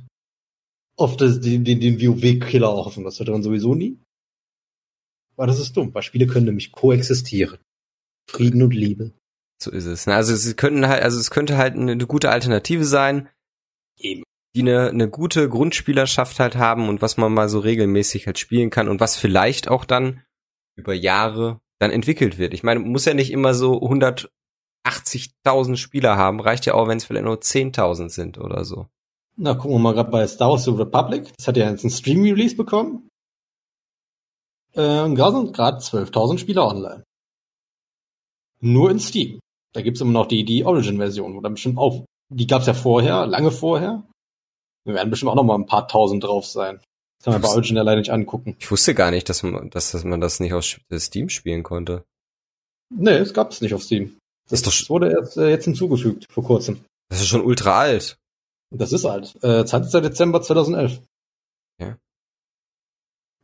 auf das, den, den, den WoW-Killer hoffen. Das sollte man sowieso nie. Aber das ist dumm, weil Spiele können nämlich koexistieren. Frieden und Liebe. So ist es. Also es könnten halt, also es könnte halt eine, eine gute Alternative sein. Eben die eine, eine gute Grundspielerschaft halt haben und was man mal so regelmäßig halt spielen kann und was vielleicht auch dann über Jahre dann entwickelt wird. Ich meine, muss ja nicht immer so 180.000 Spieler haben, reicht ja auch, wenn es vielleicht nur 10.000 sind oder so. Na, gucken wir mal gerade bei Star Wars The Republic. Das hat ja jetzt einen Stream-Release bekommen. Äh, und gerade sind gerade 12.000 Spieler online. Nur in Steam. Da gibt's immer noch die, die Origin-Version, wo dann bestimmt auch, die gab's ja vorher, lange vorher. Wir werden bestimmt auch noch mal ein paar tausend drauf sein. Das kann man bei Origin alleine nicht angucken. Ich wusste gar nicht, dass man, dass, dass man das nicht auf Steam spielen konnte. Nee, es gab es nicht auf Steam. Das, das wurde erst, äh, jetzt hinzugefügt, vor kurzem. Das ist schon ultra alt. Das ist alt. Äh, 20. Dezember 2011. Ja.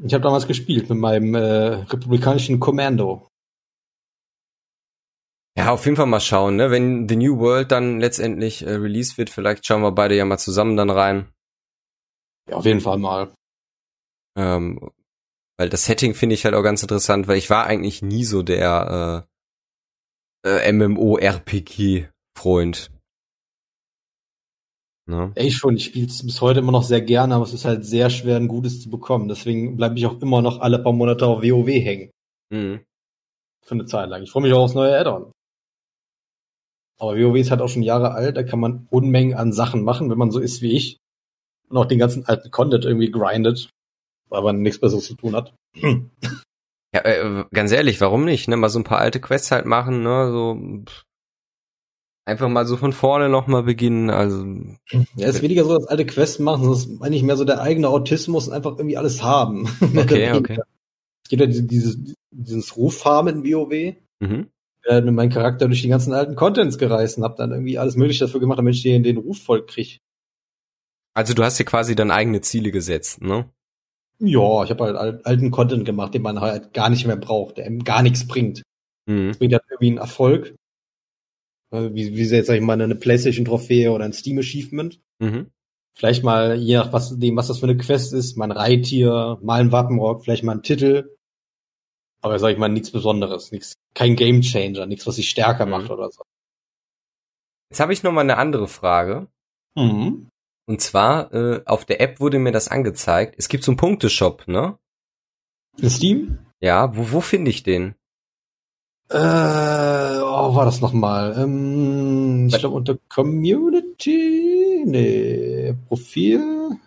Ich habe damals gespielt mit meinem äh, republikanischen Kommando. Ja, auf jeden Fall mal schauen, ne? Wenn The New World dann letztendlich äh, released wird, vielleicht schauen wir beide ja mal zusammen dann rein. Ja, auf jeden Fall mal. Ähm, weil das Setting finde ich halt auch ganz interessant, weil ich war eigentlich nie so der äh, äh, MMO-RPG-Freund. Ne? Ey, schon, ich spiele es bis heute immer noch sehr gerne, aber es ist halt sehr schwer, ein gutes zu bekommen. Deswegen bleibe ich auch immer noch alle paar Monate auf WoW hängen. Mhm. Für eine Zeit lang. Ich freue mich auch aufs neue Add-on. Aber WoW ist halt auch schon Jahre alt, da kann man Unmengen an Sachen machen, wenn man so ist wie ich. Auch den ganzen alten Content irgendwie grindet, weil man nichts Besseres zu tun hat. Ja, äh, ganz ehrlich, warum nicht? Ne? Mal so ein paar alte Quests halt machen, ne? So pff, einfach mal so von vorne nochmal beginnen. Also Ja, ist weniger so das alte Quest machen, sondern es ist eigentlich mehr so der eigene Autismus und einfach irgendwie alles haben. Okay, okay. Es gibt ja diese, dieses, dieses Ruffarmen in WoW. mhm. äh, mit meinem Charakter durch die ganzen alten Contents gereist und hab dann irgendwie alles mögliche dafür gemacht, damit ich den, den Ruf voll krieg. Also du hast dir quasi dann eigene Ziele gesetzt, ne? Ja, ich habe halt al- alten Content gemacht, den man halt gar nicht mehr braucht, der gar nichts bringt. Mhm. Das bringt halt irgendwie einen Erfolg. Äh, Wie, wie jetzt, sag ich mal, eine Playstation-Trophäe oder ein Steam-Achievement. Mhm. Vielleicht mal, je nach was, dem, was das für eine Quest ist, mal ein Reittier, mal ein Wappenrock, vielleicht mal ein Titel. Aber sag ich mal, nichts Besonderes, nichts, kein Game Changer, nichts, was sich stärker Mhm. macht oder so. Jetzt habe ich noch mal eine andere Frage. Mhm. Und zwar, äh, auf der App wurde mir das angezeigt. Es gibt so einen Punkteshop, ne? In Steam? Ja, wo, wo finde ich den? Äh, oh, war das nochmal? Ähm, ich glaube unter Community, nee, Profil.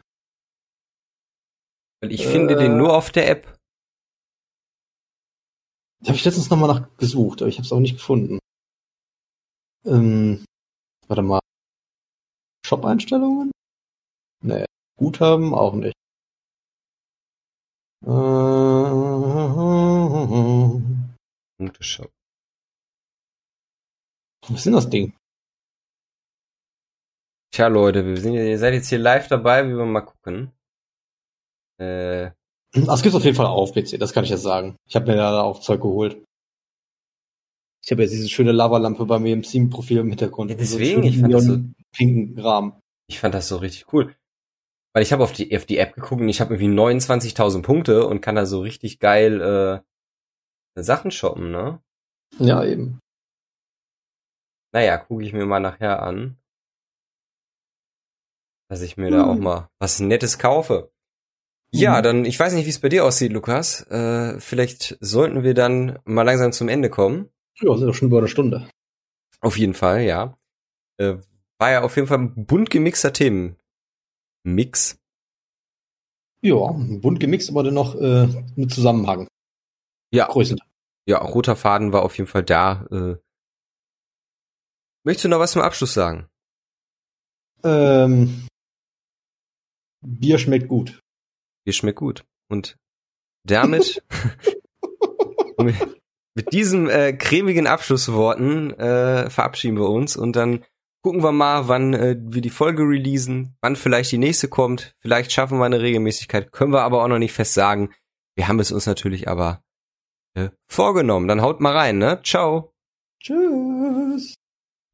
Weil ich finde den nur auf der App. Da habe ich letztens nochmal nach gesucht, aber ich habe es auch nicht gefunden. Ähm, warte mal. Shop-Einstellungen? Nee. Guthaben auch nicht. Äh, Punkteshop. was ist denn das Ding? Tja, Leute, wir sind, ihr seid jetzt hier live dabei, wie wir mal gucken. Äh, Das gibt's auf jeden Fall auf PC, das kann ich jetzt sagen. Ich habe mir da auch Zeug geholt. Ich habe jetzt diese schöne Lavalampe bei mir im Steam-Profil im Hintergrund. Ja, So deswegen, schönen ich fand das so- pinken Rahmen. ich fand das so richtig cool. Weil ich habe auf die, auf die App geguckt und ich habe irgendwie 29.000 Punkte und kann da so richtig geil äh, Sachen shoppen, ne? Ja, eben. Naja, gucke ich mir mal nachher an. Dass ich mir da Hm. auch mal was Nettes kaufe. Ja, Mhm. dann, ich weiß nicht, wie es bei dir aussieht, Lukas. Äh, vielleicht sollten wir dann mal langsam zum Ende kommen. Ja, sind doch schon über eine Stunde. Auf jeden Fall, ja. Äh, war ja auf jeden Fall ein bunt gemixter Themenmix. Ja, bunt gemixt, aber dennoch äh, mit Zusammenhang. Ja, Größen. ja, roter Faden war auf jeden Fall da. Äh. Möchtest du noch was zum Abschluss sagen? Ähm, Bier schmeckt gut. Bier schmeckt gut. Und damit mit, mit diesen äh, cremigen Abschlussworten äh, verabschieden wir uns und dann gucken wir mal, wann äh, wir die Folge releasen, wann vielleicht die nächste kommt. Vielleicht schaffen wir eine Regelmäßigkeit, können wir aber auch noch nicht fest sagen. Wir haben es uns natürlich aber äh, vorgenommen. Dann haut mal rein, ne? Ciao. Tschüss.